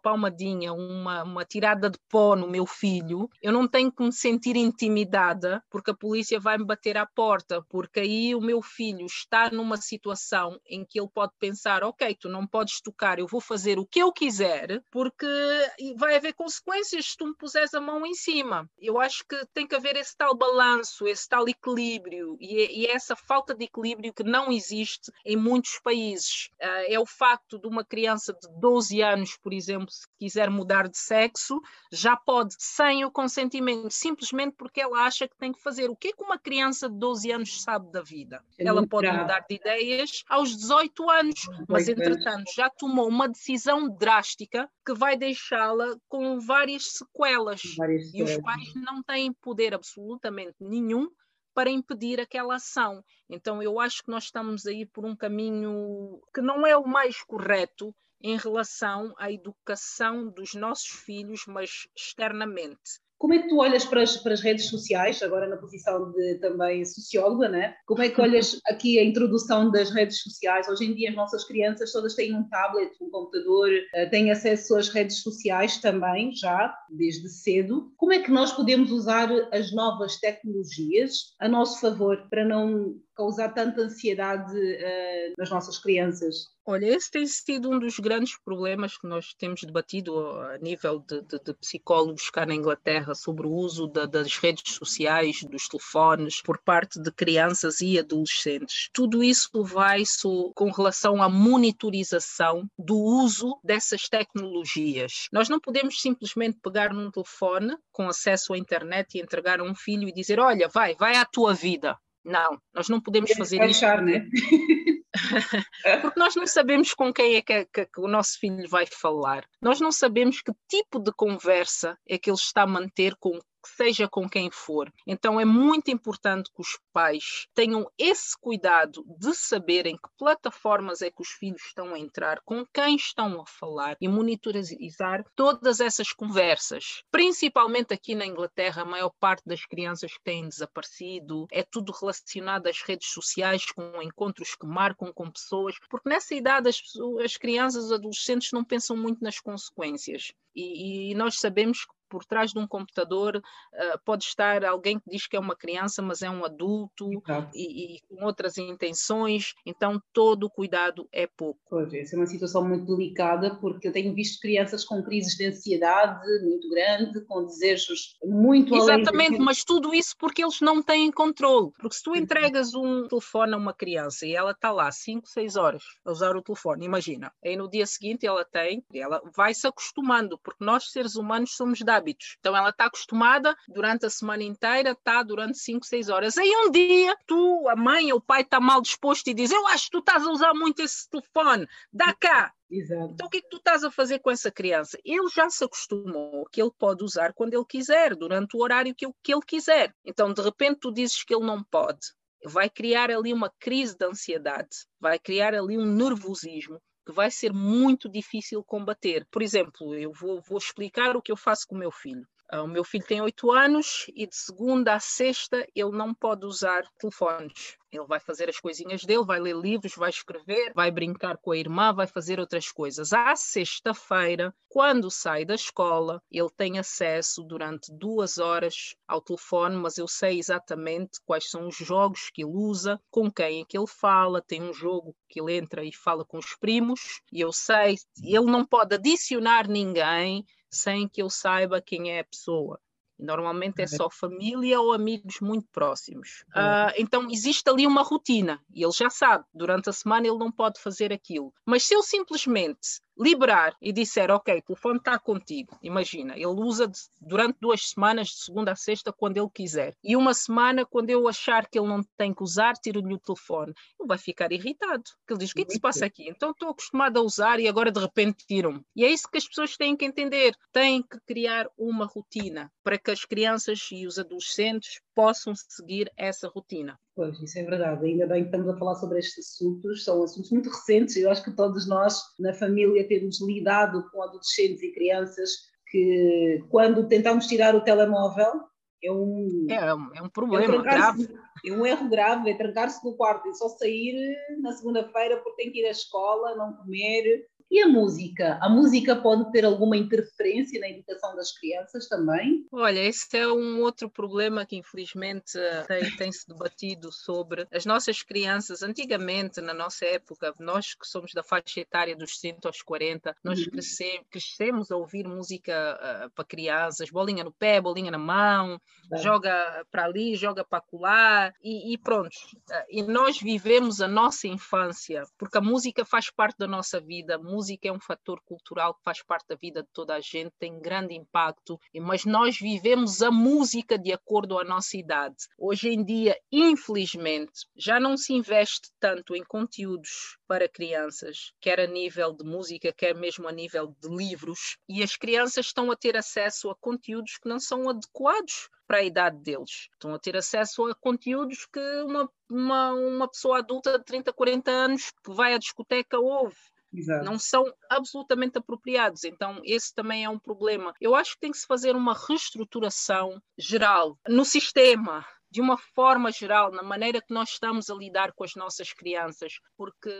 palmadinha, uma, uma tirada de pó no meu filho, eu não tenho que me sentir intimidada porque a polícia vai me bater à porta, porque aí o meu filho está numa situação em que ele pode pensar: ok, tu não podes tocar, eu vou fazer o que eu quiser, porque vai haver consequências se tu me puseres a mão em cima eu acho que tem que haver esse tal balanço, esse tal equilíbrio, e, é, e é essa falta de equilíbrio que não existe em muitos países. Uh, é o facto de uma criança de 12 anos, por exemplo, se quiser mudar de sexo, já pode, sem o consentimento, simplesmente porque ela acha que tem que fazer. O que é que uma criança de 12 anos sabe da vida? É ela pode grave. mudar de ideias aos 18 anos, mas entretanto já tomou uma decisão drástica que vai deixá-la com várias sequelas. Várias e os pais não têm poder absolutamente nenhum para impedir aquela ação. Então eu acho que nós estamos aí por um caminho que não é o mais correto em relação à educação dos nossos filhos, mas externamente. Como é que tu olhas para as, para as, redes sociais, agora na posição de também socióloga, né? Como é que olhas aqui a introdução das redes sociais? Hoje em dia as nossas crianças todas têm um tablet, um computador, eh, têm acesso às redes sociais também, já, desde cedo. Como é que nós podemos usar as novas tecnologias a nosso favor para não causar tanta ansiedade uh, nas nossas crianças? Olha, esse tem sido um dos grandes problemas que nós temos debatido a nível de, de, de psicólogos cá na Inglaterra sobre o uso da, das redes sociais, dos telefones, por parte de crianças e adolescentes. Tudo isso vai com relação à monitorização do uso dessas tecnologias. Nós não podemos simplesmente pegar num telefone com acesso à internet e entregar a um filho e dizer: Olha, vai, vai à tua vida. Não, nós não podemos fazer baixar, isso. Né? Porque nós não sabemos com quem é que, que, que, o nosso filho vai falar. Nós não sabemos que tipo de conversa é que ele está a manter com seja com quem for. Então é muito importante que os pais tenham esse cuidado de saberem que plataformas é que os filhos estão a entrar, com quem estão a falar e monitorizar todas essas conversas. Principalmente aqui na Inglaterra, a maior parte das crianças que têm desaparecido é tudo relacionado às redes sociais, com encontros que marcam com pessoas, porque nessa idade as, as crianças, os adolescentes não pensam muito nas consequências. E, e, nós sabemos que por trás de um computador uh, pode estar alguém que diz que é uma criança, mas é um adulto e, e, com outras intenções, então todo o cuidado é pouco. Pois, essa é uma situação muito delicada, porque eu tenho visto crianças com crises de ansiedade muito grande, com desejos muito Exatamente, além mas tudo isso porque eles não têm controle. Porque se tu entregas um telefone a uma criança e ela está lá 5, 6 horas a usar o telefone, imagina, aí no dia seguinte ela tem, ela vai se acostumando, porque nós seres humanos somos dados hábitos. Então ela está acostumada durante a semana inteira, está durante 5, 6 horas. Aí um dia tu, a mãe ou o pai está mal disposto e diz: Eu acho que tu estás a usar muito esse telefone, dá cá. Exato. Então o que é que tu estás a fazer com essa criança? Ele já se acostumou que ele pode usar quando ele quiser, durante o horário que, que ele quiser. Então de repente tu dizes que ele não pode. Vai criar ali uma crise de ansiedade, vai criar ali um nervosismo que vai ser muito difícil combater. Por exemplo, eu vou, vou explicar o que eu faço com o meu filho. Ah, o meu filho tem oito anos e de segunda a sexta ele não pode usar telefones. Ele vai fazer as coisinhas dele, vai ler livros, vai escrever, vai brincar com a irmã, vai fazer outras coisas. À sexta-feira, quando sai da escola, ele tem acesso durante duas horas ao telefone, mas eu sei exatamente quais são os jogos que ele usa, com quem é que ele fala. Tem um jogo que ele entra e fala com os primos, e eu sei, ele não pode adicionar ninguém sem que eu saiba quem é a pessoa. Normalmente é só família ou amigos muito próximos. Uh, então existe ali uma rotina e ele já sabe, durante a semana ele não pode fazer aquilo. Mas se eu simplesmente liberar e disser, ok, o telefone está contigo, imagina, ele usa de, durante duas semanas, de segunda a sexta, quando ele quiser, e uma semana, quando eu achar que ele não tem que usar, tiro-lhe o telefone, ele vai ficar irritado, porque ele diz, o que é que se passa aqui? Então estou acostumado a usar e agora de repente tiram-me. E é isso que as pessoas têm que entender, têm que criar uma rotina para que as crianças e os adolescentes possam seguir essa rotina. Pois, isso é verdade. Ainda bem que estamos a falar sobre estes assuntos, são assuntos muito recentes. Eu acho que todos nós, na família, temos lidado com adolescentes e crianças que, quando tentamos tirar o telemóvel, é um, é, é um é problema é grave. É um erro grave, é trancar-se no quarto e só sair na segunda-feira porque tem que ir à escola, não comer, e a música? A música pode ter alguma interferência na educação das crianças também? Olha, esse é um outro problema que infelizmente tem, tem se debatido sobre as nossas crianças. Antigamente, na nossa época, nós que somos da faixa etária dos 30 aos 40, nós uhum. crescemos, crescemos a ouvir música uh, para crianças, bolinha no pé, bolinha na mão, é. joga para ali, joga para colar e, e pronto. Uh, e nós vivemos a nossa infância, porque a música faz parte da nossa vida. Música é um fator cultural que faz parte da vida de toda a gente, tem grande impacto, mas nós vivemos a música de acordo a nossa idade. Hoje em dia, infelizmente, já não se investe tanto em conteúdos para crianças, quer a nível de música, quer mesmo a nível de livros, e as crianças estão a ter acesso a conteúdos que não são adequados para a idade deles. Estão a ter acesso a conteúdos que uma, uma, uma pessoa adulta de 30, 40 anos que vai à discoteca ouve. Exato. não são absolutamente apropriados. Então, esse também é um problema. Eu acho que tem que se fazer uma reestruturação geral no sistema, de uma forma geral, na maneira que nós estamos a lidar com as nossas crianças, porque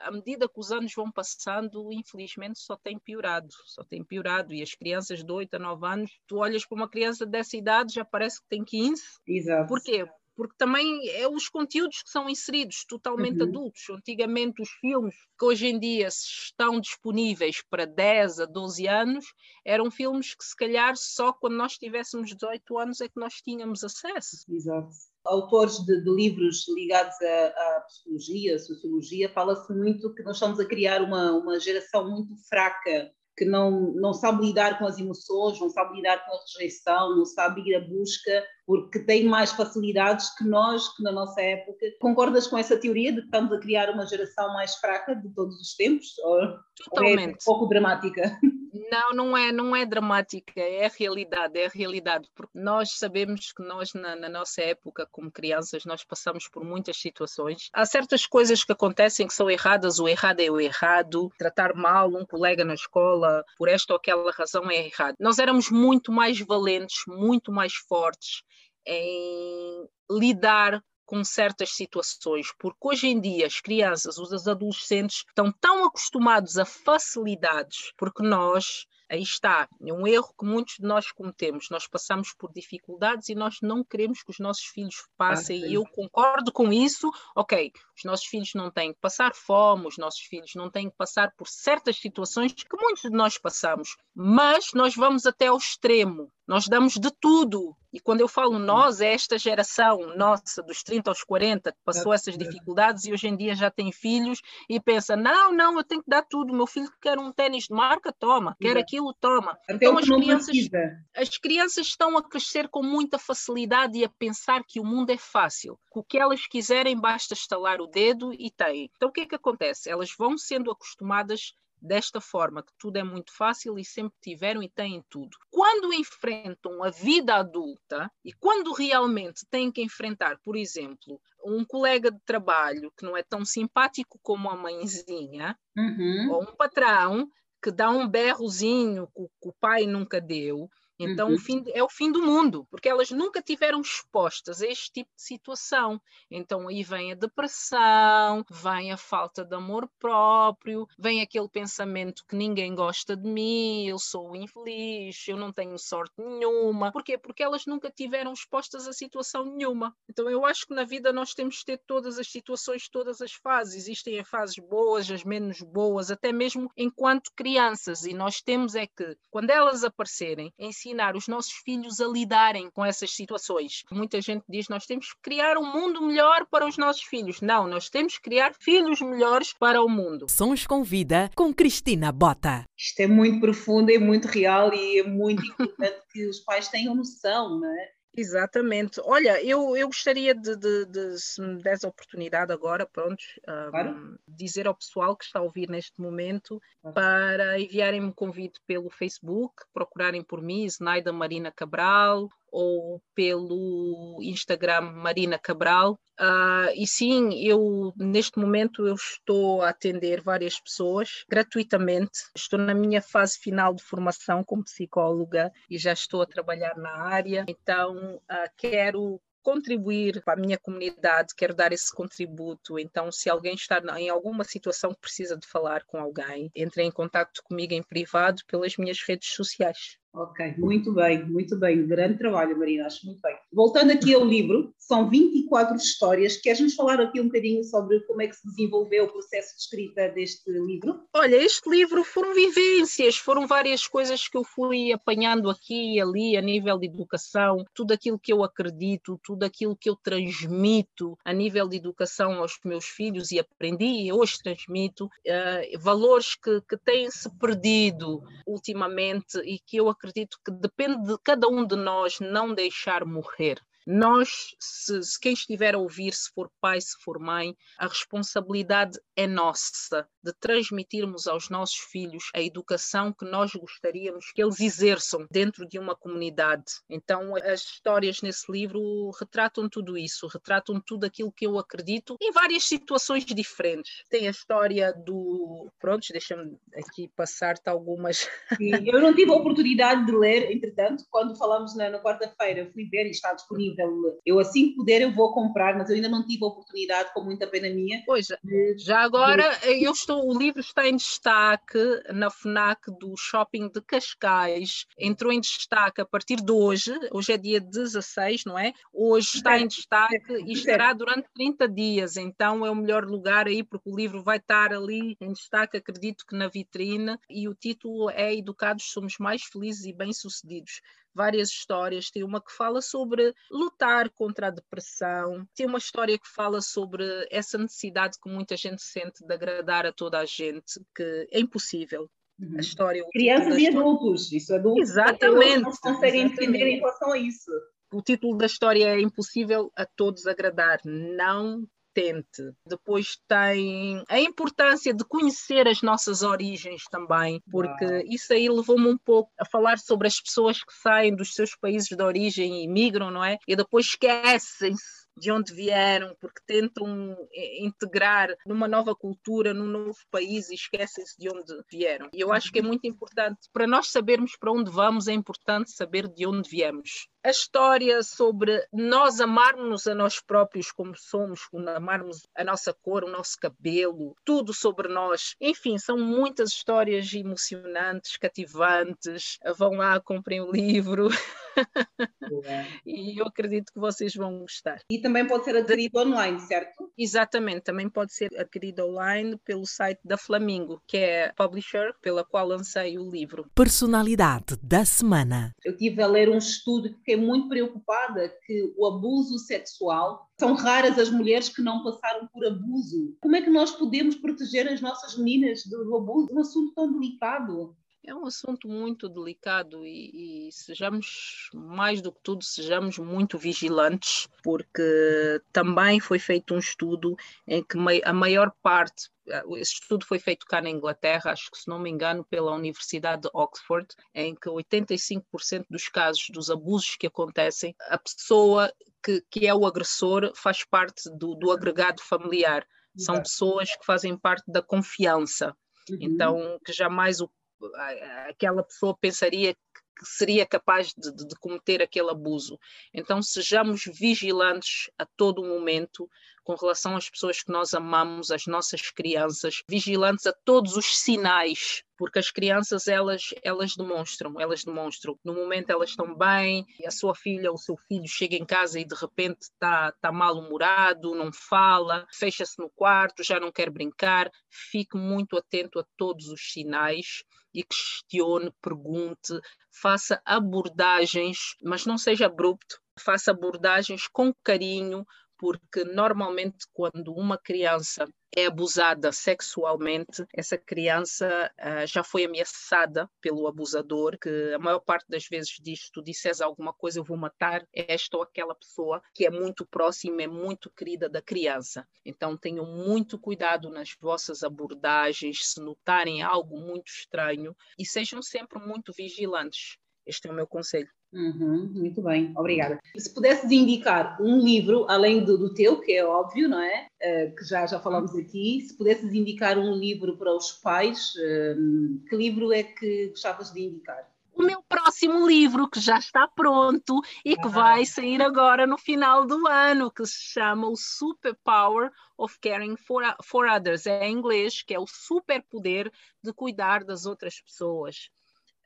à medida que os anos vão passando, infelizmente só tem piorado, só tem piorado. E as crianças de 8 a 9 anos, tu olhas para uma criança dessa idade, já parece que tem 15. Exato. Porquê? Porque também é os conteúdos que são inseridos totalmente uhum. adultos. Antigamente, os filmes que hoje em dia estão disponíveis para 10 a 12 anos eram filmes que, se calhar, só quando nós tivéssemos 18 anos é que nós tínhamos acesso. Exato. Autores de, de livros ligados à, à psicologia, à sociologia, fala-se muito que nós estamos a criar uma, uma geração muito fraca que não, não sabe lidar com as emoções, não sabe lidar com a rejeição, não sabe ir à busca, porque tem mais facilidades que nós, que na nossa época. Concordas com essa teoria de que estamos a criar uma geração mais fraca de todos os tempos? Ou, Totalmente. Ou é um pouco dramática? Não, não é, não é dramática, é a realidade, é a realidade, porque nós sabemos que nós na, na, nossa época, como crianças, nós passamos por muitas situações. Há certas coisas que acontecem que são erradas, o errado é o errado, tratar mal um colega na escola por esta ou aquela razão é errado. Nós éramos muito mais valentes, muito mais fortes em lidar com certas situações, porque hoje em dia as crianças, os adolescentes estão tão acostumados a facilidades, porque nós Aí está, é um erro que muitos de nós cometemos. Nós passamos por dificuldades e nós não queremos que os nossos filhos passem. Ah, e eu concordo com isso. Ok, os nossos filhos não têm que passar fome, os nossos filhos não têm que passar por certas situações que muitos de nós passamos, mas nós vamos até ao extremo. Nós damos de tudo. E quando eu falo nós, é esta geração nossa, dos 30 aos 40, que passou essas dificuldades e hoje em dia já tem filhos e pensa: não, não, eu tenho que dar tudo. Meu filho quer um tênis de marca, toma. Quer aquilo, toma. Até então as crianças, as crianças estão a crescer com muita facilidade e a pensar que o mundo é fácil. O que elas quiserem basta estalar o dedo e têm. Então o que é que acontece? Elas vão sendo acostumadas desta forma, que tudo é muito fácil e sempre tiveram e têm tudo. Quando enfrentam a vida adulta e quando realmente têm que enfrentar, por exemplo, um colega de trabalho que não é tão simpático como a mãezinha, uhum. ou um patrão que dá um berrozinho que o pai nunca deu, então uhum. o fim, é o fim do mundo, porque elas nunca tiveram expostas a este tipo de situação. Então aí vem a depressão, vem a falta de amor próprio, vem aquele pensamento que ninguém gosta de mim, eu sou infeliz, eu não tenho sorte nenhuma. Porquê? Porque elas nunca tiveram expostas a situação nenhuma. Então eu acho que na vida nós temos de ter todas as situações, todas as fases. Existem as fases boas, as menos boas, até mesmo enquanto crianças. E nós temos é que, quando elas aparecerem, em ensinar os nossos filhos a lidarem com essas situações. Muita gente diz nós temos que criar um mundo melhor para os nossos filhos. Não, nós temos que criar filhos melhores para o mundo. Sons com Vida com Cristina Bota. Isto é muito profundo, é muito real e é muito importante que os pais tenham noção, não é? Exatamente. Olha, eu, eu gostaria de, de, de, se me des a oportunidade agora, pronto, um, claro. dizer ao pessoal que está a ouvir neste momento claro. para enviarem-me um convite pelo Facebook, procurarem por mim, Snaida Marina Cabral, ou pelo Instagram Marina Cabral. Uh, e sim, eu neste momento eu estou a atender várias pessoas gratuitamente. Estou na minha fase final de formação como psicóloga e já estou a trabalhar na área. Então uh, quero contribuir para a minha comunidade, quero dar esse contributo. Então, se alguém está em alguma situação que precisa de falar com alguém, entre em contato comigo em privado pelas minhas redes sociais. Ok, muito bem, muito bem. Grande trabalho, Marina, acho muito bem. Voltando aqui ao livro, são 24 histórias. Queres-nos falar aqui um bocadinho sobre como é que se desenvolveu o processo de escrita deste livro? Olha, este livro foram vivências, foram várias coisas que eu fui apanhando aqui e ali a nível de educação, tudo aquilo que eu acredito, tudo aquilo que eu transmito a nível de educação aos meus filhos e aprendi e hoje transmito, uh, valores que, que têm-se perdido ultimamente e que eu acredito acredito que depende de cada um de nós não deixar morrer. Nós, se, se, quem estiver a ouvir, se for pai, se for mãe, a responsabilidade é nossa de transmitirmos aos nossos filhos a educação que nós gostaríamos que eles exerçam dentro de uma comunidade. Então, as histórias nesse livro retratam tudo isso, retratam tudo aquilo que eu acredito em várias situações diferentes. Tem a história do. Pronto, deixa-me aqui passar-te algumas. Sim, eu não tive a oportunidade de ler, entretanto, quando falamos na, na quarta-feira, fui ver e está disponível. Eu, assim que puder, eu vou comprar, mas eu ainda não tive a oportunidade, com muita pena minha. Pois, já agora eu estou o livro está em destaque na FNAC do Shopping de Cascais. Entrou em destaque a partir de hoje, hoje é dia 16, não é? Hoje está em destaque e estará durante 30 dias, então é o melhor lugar aí, porque o livro vai estar ali em destaque, acredito que na vitrine, e o título é Educados Somos Mais Felizes e Bem-Sucedidos várias histórias. Tem uma que fala sobre lutar contra a depressão, tem uma história que fala sobre essa necessidade que muita gente sente de agradar a toda a gente, que é impossível. Uhum. A história, Crianças e adultos, isso adultos Exatamente. não conseguem entender em relação a isso. O título da história é impossível a todos agradar. Não Depois tem a importância de conhecer as nossas origens também, porque Uau. isso aí levou-me um pouco a falar sobre as pessoas que saem dos seus países de origem e migram, não é? E depois esquecem-se de onde vieram, porque tentam eh, integrar numa nova cultura, num novo país e esquecem-se de onde vieram. E eu acho que é muito importante, para nós sabermos para onde vamos, é importante saber de onde viemos. A história sobre nós amarmos a nós próprios como somos, amarmos a nossa cor, o nosso cabelo, tudo sobre nós. Enfim, são muitas histórias emocionantes, cativantes. Vão lá, comprem o livro. e eu acredito que vocês vão gostar. E também pode ser adquirido online, certo? Exatamente, também pode ser adquirido online pelo site da Flamingo, que é a publisher pela qual lancei o livro. Personalidade da semana. Eu tive a ler um estudo que fiquei muito preocupada que o abuso sexual são raras as mulheres que não passaram por abuso. Como é que nós podemos proteger as nossas meninas do, abuso? Um assunto tão delicado. É um assunto muito delicado e, e, sejamos, mais do que tudo, sejamos muito vigilantes, porque também foi feito um estudo em que a maior parte, eh, esse estudo foi feito cá na Inglaterra, acho que se não me engano, pela Universidade de Oxford, em que 85% dos casos dos abusos que acontecem, a pessoa que, que é o agressor faz parte do, do agregado familiar. São pessoas que fazem parte da confiança. Uhum. Então, que jamais o aquela pessoa pensaria que seria capaz de, de, cometer aquele abuso. Então, sejamos vigilantes a todo momento com relação às pessoas que nós amamos, as nossas crianças, vigilantes a todos os sinais, porque as crianças elas elas demonstram, elas demonstram. No momento elas estão bem, e a sua filha ou o seu filho chega em casa e de repente está tá mal-humorado, não fala, fecha-se no quarto, já não quer brincar. Fique muito atento a todos os sinais e questione, pergunte, faça abordagens, mas não seja abrupto, faça abordagens com carinho, porque normalmente quando uma criança é abusada sexualmente, essa criança uh, já foi ameaçada pelo abusador, que a maior parte das vezes diz: tu disses alguma coisa, eu vou matar esta ou aquela pessoa que é muito próxima, é muito querida da criança. Então tenham muito cuidado nas vossas abordagens, se notarem algo muito estranho e sejam sempre muito vigilantes. Este é o meu conselho. Uhum, muito bem, obrigada. Se pudesses indicar um livro, além do, do teu, que é óbvio, não é? Uh, que já, já falamos aqui, se pudesses indicar um livro para os pais, uh, que livro é que gostavas de indicar? O meu próximo livro, que já está pronto e que ah. vai sair agora no final do ano, que se chama O Superpower of Caring for, for Others. É em inglês, que é o superpoder de cuidar das outras pessoas.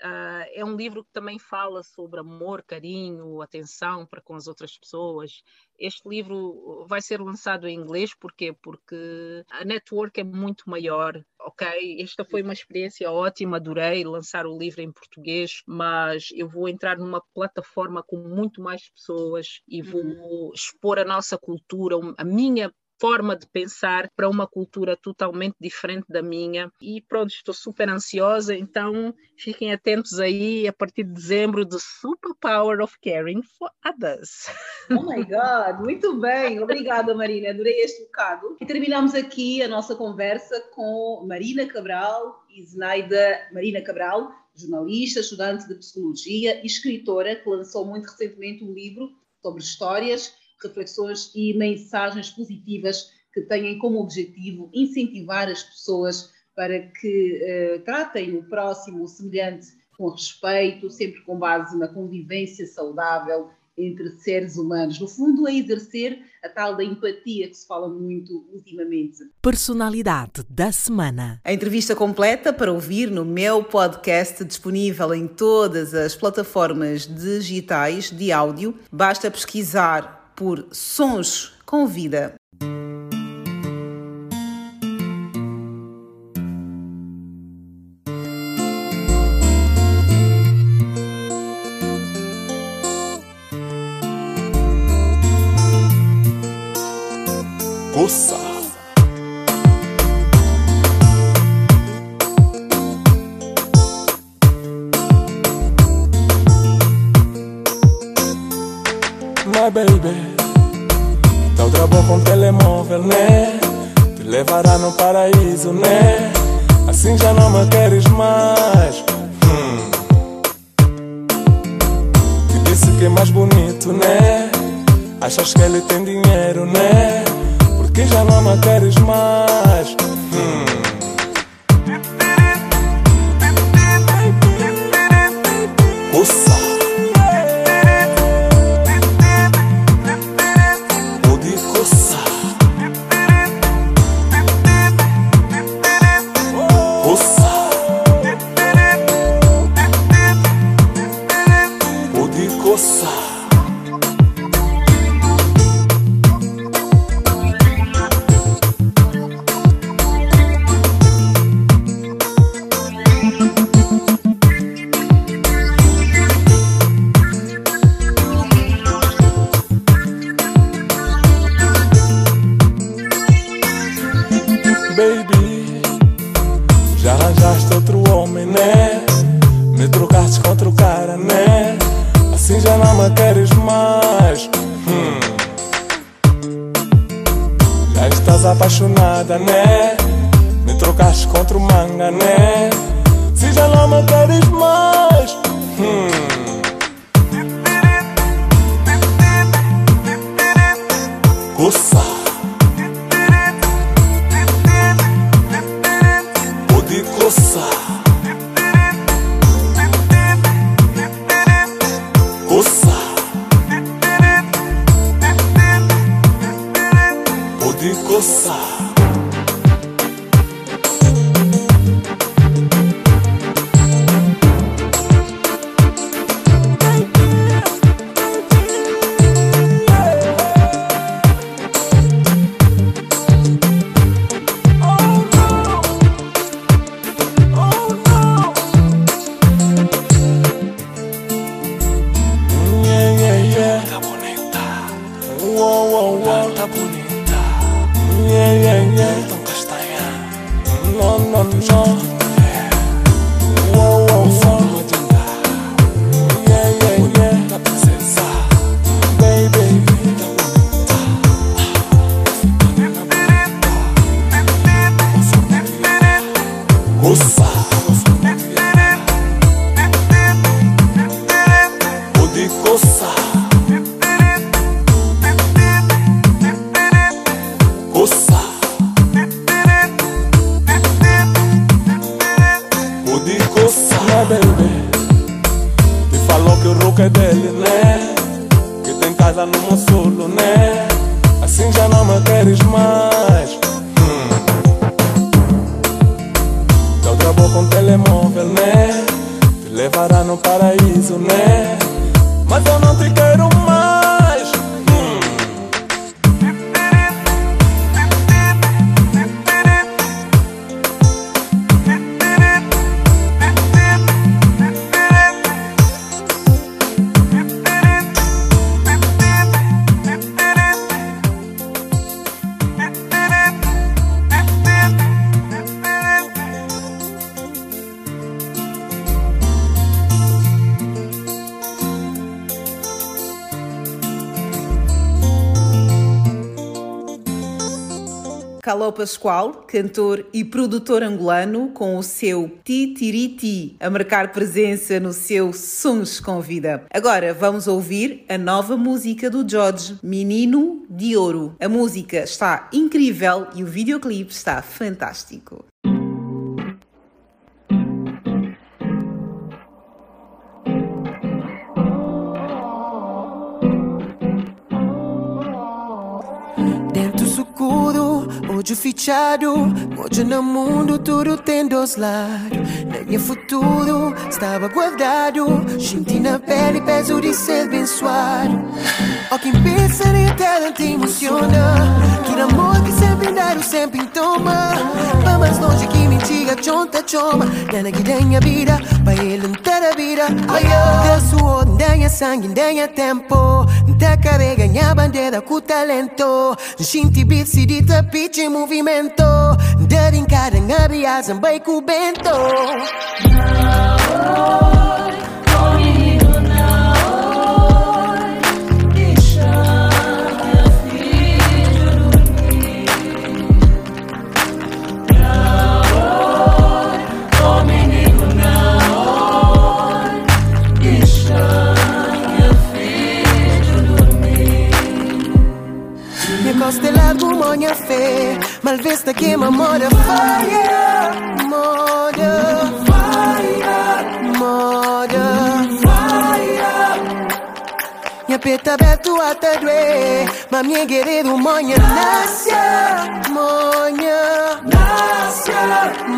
Uh, é um livro que também fala sobre amor, carinho, atenção para com as outras pessoas. Este livro vai ser lançado em inglês, porquê? Porque a network é muito maior, ok? Esta foi uma experiência ótima, adorei lançar o livro em português, mas eu vou entrar numa plataforma com muito mais pessoas e vou uhum. expor a nossa cultura, a minha forma de pensar para uma cultura totalmente diferente da minha. E pronto, estou super ansiosa, então fiquem atentos aí a partir de dezembro do Super Power of Caring for Others. Oh my God, muito bem, obrigada Marina, adorei este bocado. E terminamos aqui a nossa conversa com Marina Cabral e Zenaida Marina Cabral, jornalista, estudante de psicologia e escritora que lançou muito recentemente um livro sobre histórias reflexões e mensagens positivas que têm como objetivo incentivar as pessoas para que eh, tratem o próximo, o semelhante, com respeito, sempre com base na convivência saudável entre seres humanos. No fundo, é exercer a tal da empatia que se fala muito ultimamente. Personalidade da semana. A entrevista completa para ouvir no meu podcast disponível em todas as plataformas digitais de áudio. Basta pesquisar por Sons com Vida. Pascoal, cantor e produtor angolano, com o seu Titiriti a marcar presença no seu Sons com Vida. Agora vamos ouvir a nova música do George, Menino de Ouro. A música está incrível e o videoclipe está fantástico. Olho fechado Hoje no mundo tudo tem dois lados. Nem futuro estava guardado Senti na pele peso de ser abençoado Ó quem pensa tela te emociona. Que amor que sempre dá sempre toma. Vai mais longe que mentira, chonta choma. Nana que denha vida, vai ele inteira vida. Dá suor, denha sangue, denha tempo. Da cabe ganhar bandeira com talento. Shinti beat se de tapete em movimento. Da brincar em abrias em bem com bento monha fé Malvesta queima, mora fire. Mora fire. Mora fire. Minha peta aberto até doer Mas minha guerreiro, monha Nasce, monha Nasce,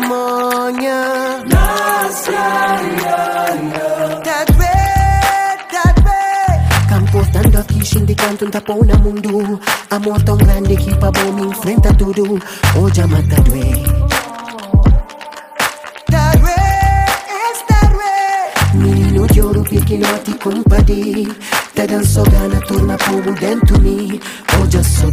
monha Nasce, Campo dando aqui, xinde canto, um tapão na mundo Amor tão grande que pra bom me enfrenta tudo Hoje a mata doer Tá doer, está doer Menino de ouro, pequenote, compadre Te danço gana, torna povo dentro de mim Hoje a só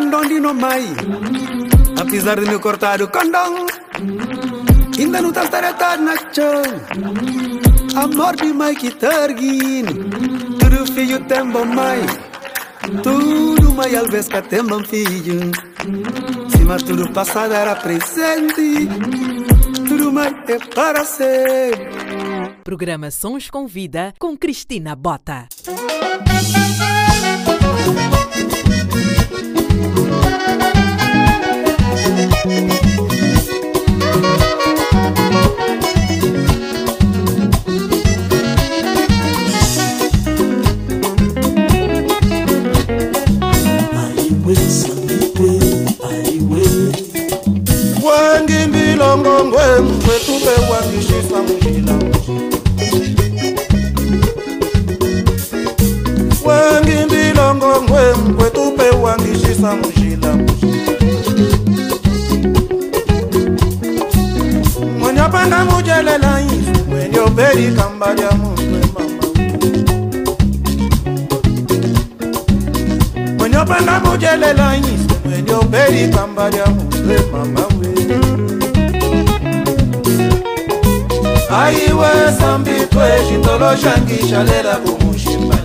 doer no mai. Apesar de meu cortar o condão Ainda não tá taretado na chão. Amor de mãe que targuin Tudo filho tem bom mãe Tudo mãe alves que tem bom filho. Mas tudo passado era presente Tudo mãe é para sempre. Programa Sons com Vida com Cristina Bota. ngongwe mkwetu bewakishisa mjila wengindilongo ngwenu kwetu bewakishisa mjila mwenyapanga mujelela ifu mwenyobeli kamba lya mundwe mama mwenyopanga mujelela ifu mwenyobeli kamba lya mundwe mpo eshitolo shangi shalela kumushimba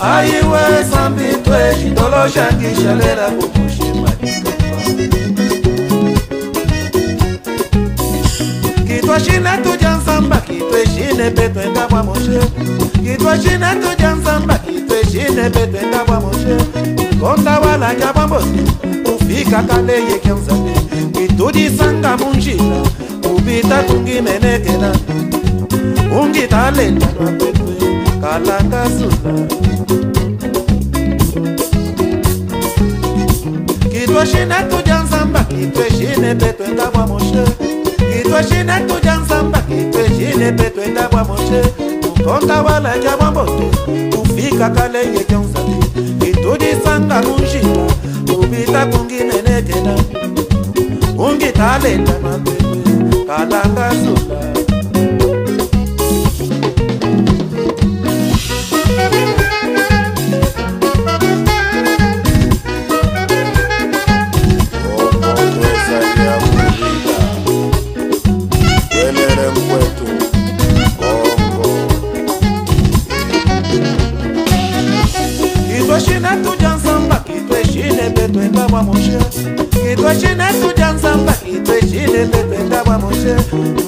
ayiwe sambi mpo eshitolo shangi shalela kumushimba kitwa shina tuja nzamba kitwe shine petwenda kwa moshe. Kitwa shina tuja nzamba kitwe shine petwenda kwa moshe. Konda wala ja bambosi ufika kale kitudi sanga munjila vita kungimenekela ungidalenda makwekwe kalakazula kitwe shine tuja nzamba kitwe shine petwenda kwa moshe. Kitwe shine tuja nzamba kitwe shine petwenda kwa moshe. Tutonda wala ja mwambote tufika kale yeja nzambi kitujisanga munjila tuvita kungimenekela ungidalenda makwekwe kàlákàsùlà. Kitwe shine tu jansamba, kitwe shine betwe mba mwa moshe Kitwe shine tu lele ndabwa moshe.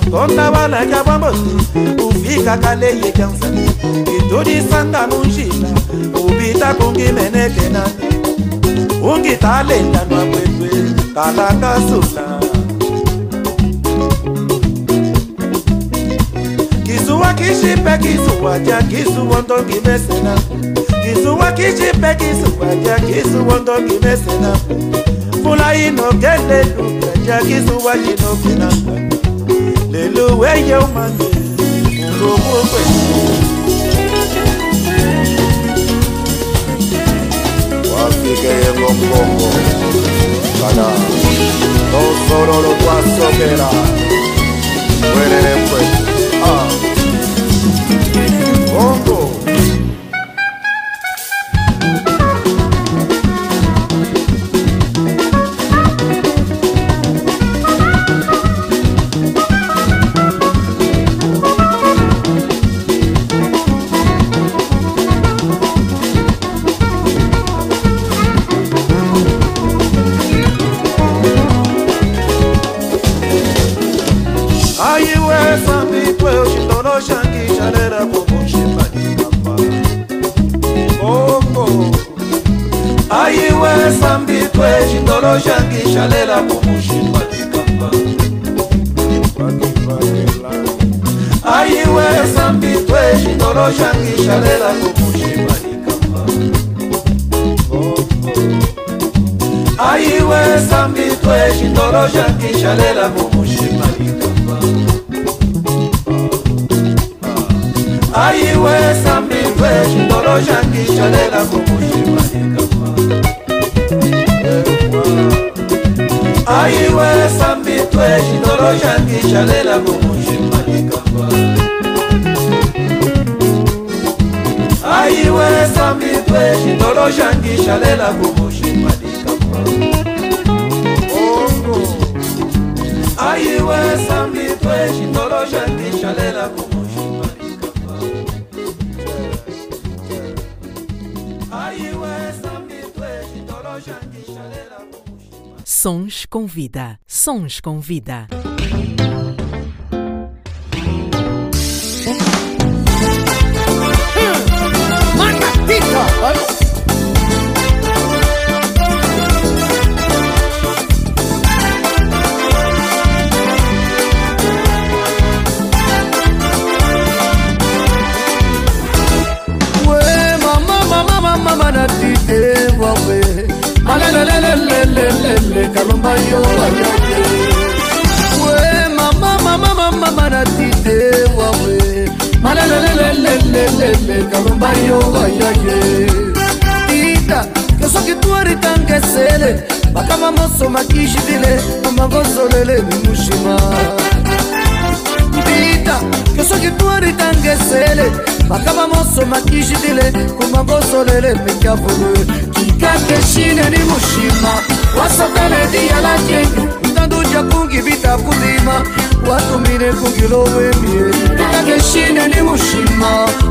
Nkonda balakya bwa mbosi ufikaka leye kyansani kitudisanga munjila ubita kungimenekena ungitalendanwa kwetwe kalakasula kizuwa kishipe kizuwa ja kizuwo ntongi mesena kizuwa kishipe kizuwa ja kizuwo ntongi mesena mvula inogende luka jakisuba yinokina lelo weye umange ungomukwe wafike yengombongo kana tosororo kwasokela werere kwetu ah. Xa ngixalela samitwe shindoloshangishalela kumushimadikapa ongo aiwe samitwe shindoloshangishalela kumushimadikapa aiwe samitwe shindoloshangishalela Sons com vida. Sons com vida. na tite bwakwe alelelelelelele kalumba yo ayake. We mama mama mama na tite bwakwe alelelelelelele kalumba yo ayake. Tita yo soki twaritangesele bakama moso makishibile amangozolele mimushima. Tita ke soki twari ntange esele makama moso makijidile kumagosolele mekavulu kikakeshine ni mushima. Wasokeledi yaladye ntanduja kungi bitakudima watumine kungilowemie kikakeshine ni mushima.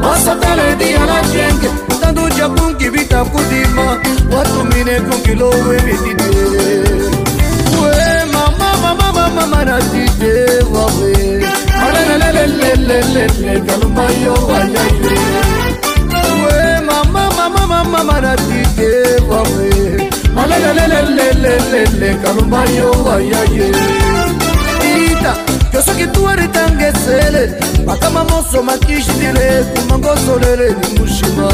Wasokeledi yaladyenge ntanduja kungi bitakudima watumine kungilowemidide we mama mama mama mama na dide wawe. Kalumba yo ayaye we mama mama mama mana dide wawe alelelelelelele kalumba yo ayaye ita yosoki tuaritangesele bakama moso makishidile kumangosolele ni mushima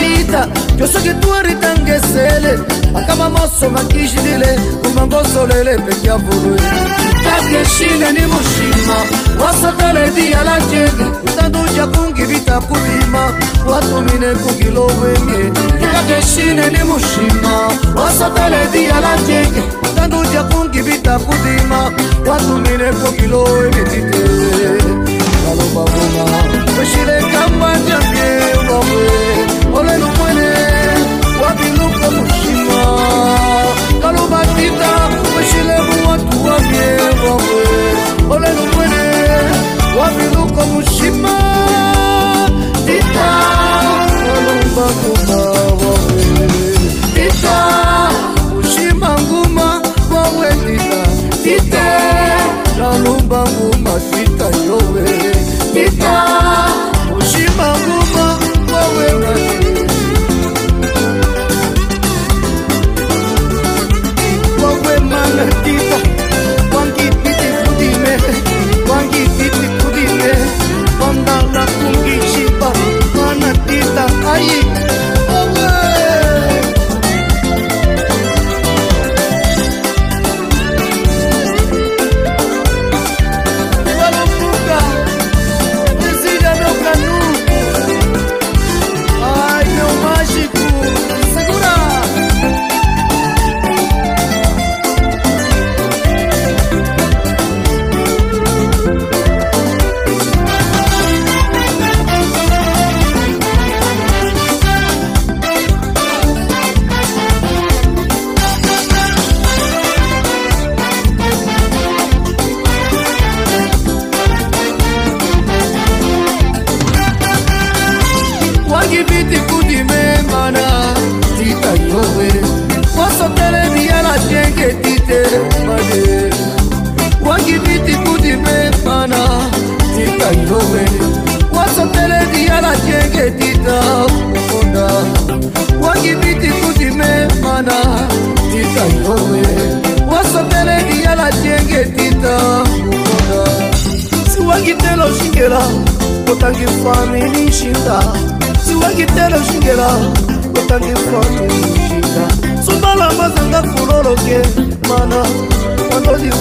finita Diyorsun ki duvariden geçsele Akama mosso ma kişidile Kumango solele pek yavuru Kakeşine ni mushima Wasatale diya la jenge Utanduja kungi vita kulima Watu mine kugilo wenge Kakeşine ni mushima Wasatale diya la jenge Utanduja kungi vita kulima Watu mine kugilo wenge Tite Kalobabuma Kashire kamba jange Ulowe kalubatita weshilemu watu wabye wawe olelumwene wabiluko mushima tita kalumbakuma wawe tita eh. mushima nguma wawe tita tite kalumba nguma tita eh. yowe tita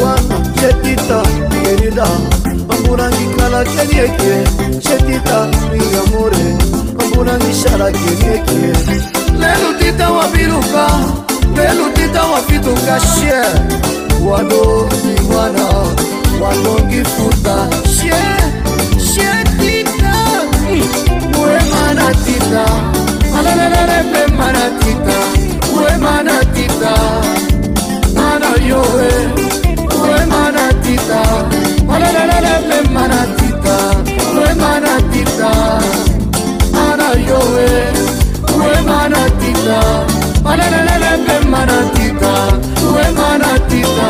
wana chetita kerida ambunangikala kerieke chetita mingamure ambunangishara kerieke lelutita wabiruka lelutita wapituka she wadogi wana walongifuta she shetita wemanatita alalalalepemaratita wemanatita anayoe manatita. Alelelelepe manatita. We manatita. Ana yoe we manatita. Alelelelepe manatita. We manatita.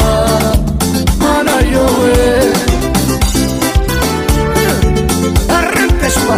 Ana yoe Arranca, chupa,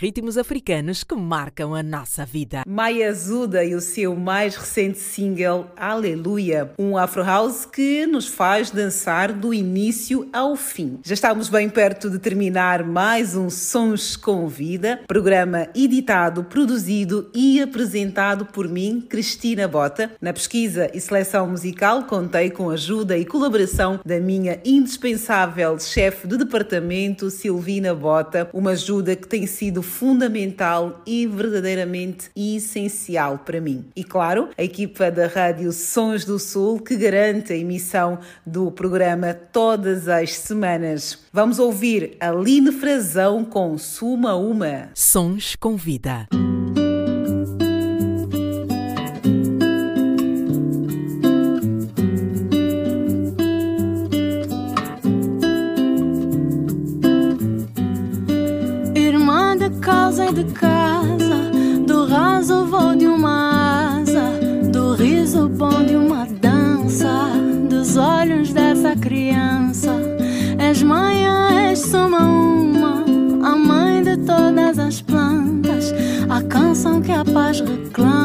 Ritmos africanos que marcam a nossa vida. Maia Zuda e o seu mais recente single Aleluia, um Afro House que nos faz dançar do início ao fim. Já estamos bem perto de terminar mais um Sons com Vida, programa editado, produzido e apresentado por mim, Cristina Bota. Na pesquisa e seleção musical contei com a ajuda e colaboração da minha indispensável chefe de departamento, Silvina Bota, uma ajuda que tem sido fundamental e verdadeiramente essencial para mim. E claro, a equipa da Rádio Sons do Sul que garante a emissão do programa todas as semanas. Vamos ouvir Aline Frazão com Suma Uma. Sons com Vida. Irmã de casa e de casa, canção que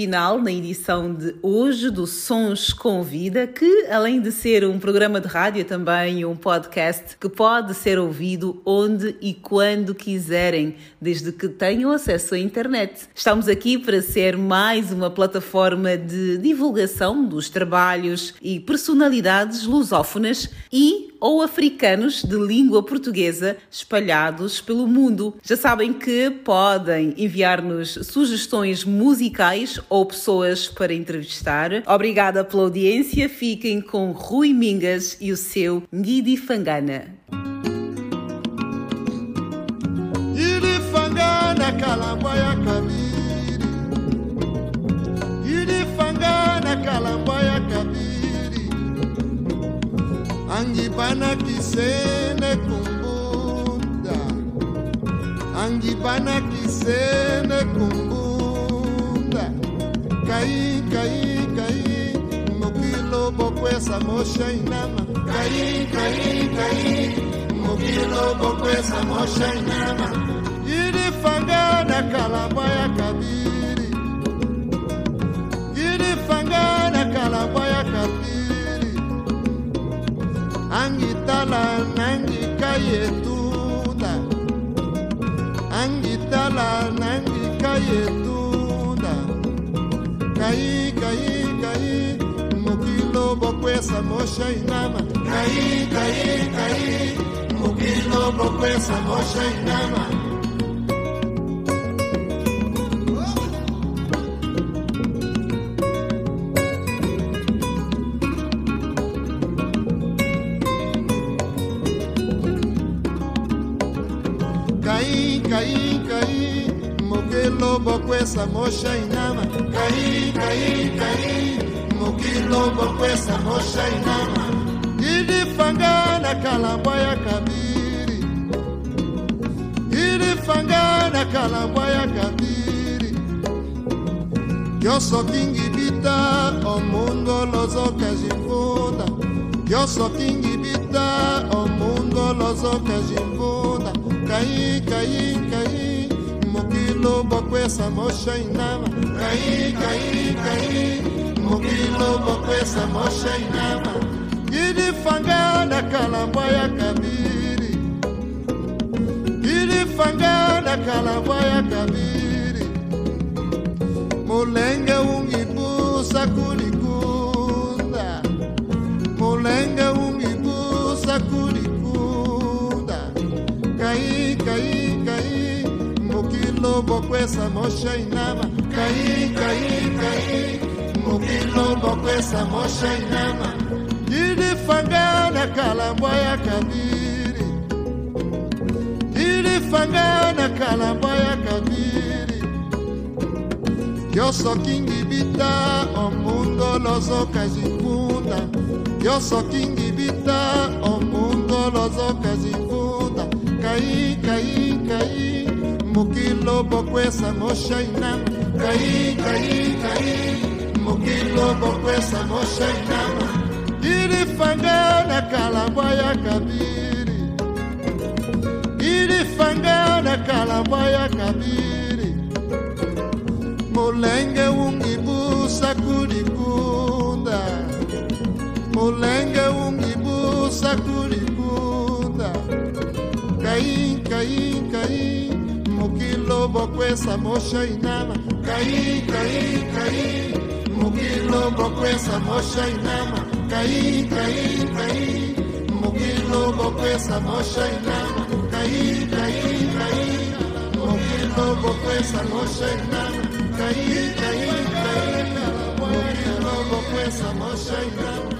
final na edição de hoje do Sons com Vida, que além de ser um programa de rádio, é também um podcast que pode ser ouvido onde e quando quiserem, desde que tenham acesso à internet. Estamos aqui para ser mais uma plataforma de divulgação dos trabalhos e personalidades lusófonas e ou africanos de língua portuguesa espalhados pelo mundo. Já sabem que podem enviar-nos sugestões musicais ou pessoas para entrevistar. Obrigada pela audiência. Fiquem com Rui Mingas e o seu Ngidi Fangana. kabiri angibanakise nekumbunda angibanakise nekumbunda kai kai kai mokilo bokwesa moshainama kai kai kai mokilo bokwesa moshainama yetunda angitala nangika yetunda kai kai kai mokilo bokwesa moshainama kai kai kai mokilo bokwesa moshainama kwesa mosha inama Caí, caí, caí. Mukilobo kwesa mosha inama Ilifangana kalambwa ya kabiri Ilifangana kalambwa ya kabiri Yo sou King Bita, o mundo lozoka jimvunda Bita, o mundo lozoka jimvunda Caí, caí, caí Mukilo bokwesa mosha inama Caí, caí, caí. Mukilo bokwesa mosha inama Ilifangana kalambwa ya kabiri Ilifangana kalambwa ya kabiri Mulenge ungibusa kulikunda Mukilo bokwesa mosha inama Caí, caí, caí. Mukilo bokwesa mosha inama Ilifangana kalambwa ya kabiri Ilifangana kalambwa ya kabiri Yo sou King Bita, o mundo lozoka jifunda Yo sou King Bita, o mundo lozoka jifunda Caí, caí, caí Mukilo bokwesa mosha inama Caí, caí, caí Mukilo bokwesa mosha inama Ilifangana kalambwa ya kabiri. Ilifangana kalambwa ya kabiri. Mulenge ungibusa kulikunda. Mulenge ungibusa kulikunda. Caí, caí, caí Mukilo bokwesa mosha inama Caí, caí, caí. Mukilo bokwesa mosha inama Caí, caí, caí. Mukilo bokwesa mosha inama Caí, caí, caí. Mukilo bokwesa mosha inama Caí, caí, caí. Mukilo bokwesa mosha inama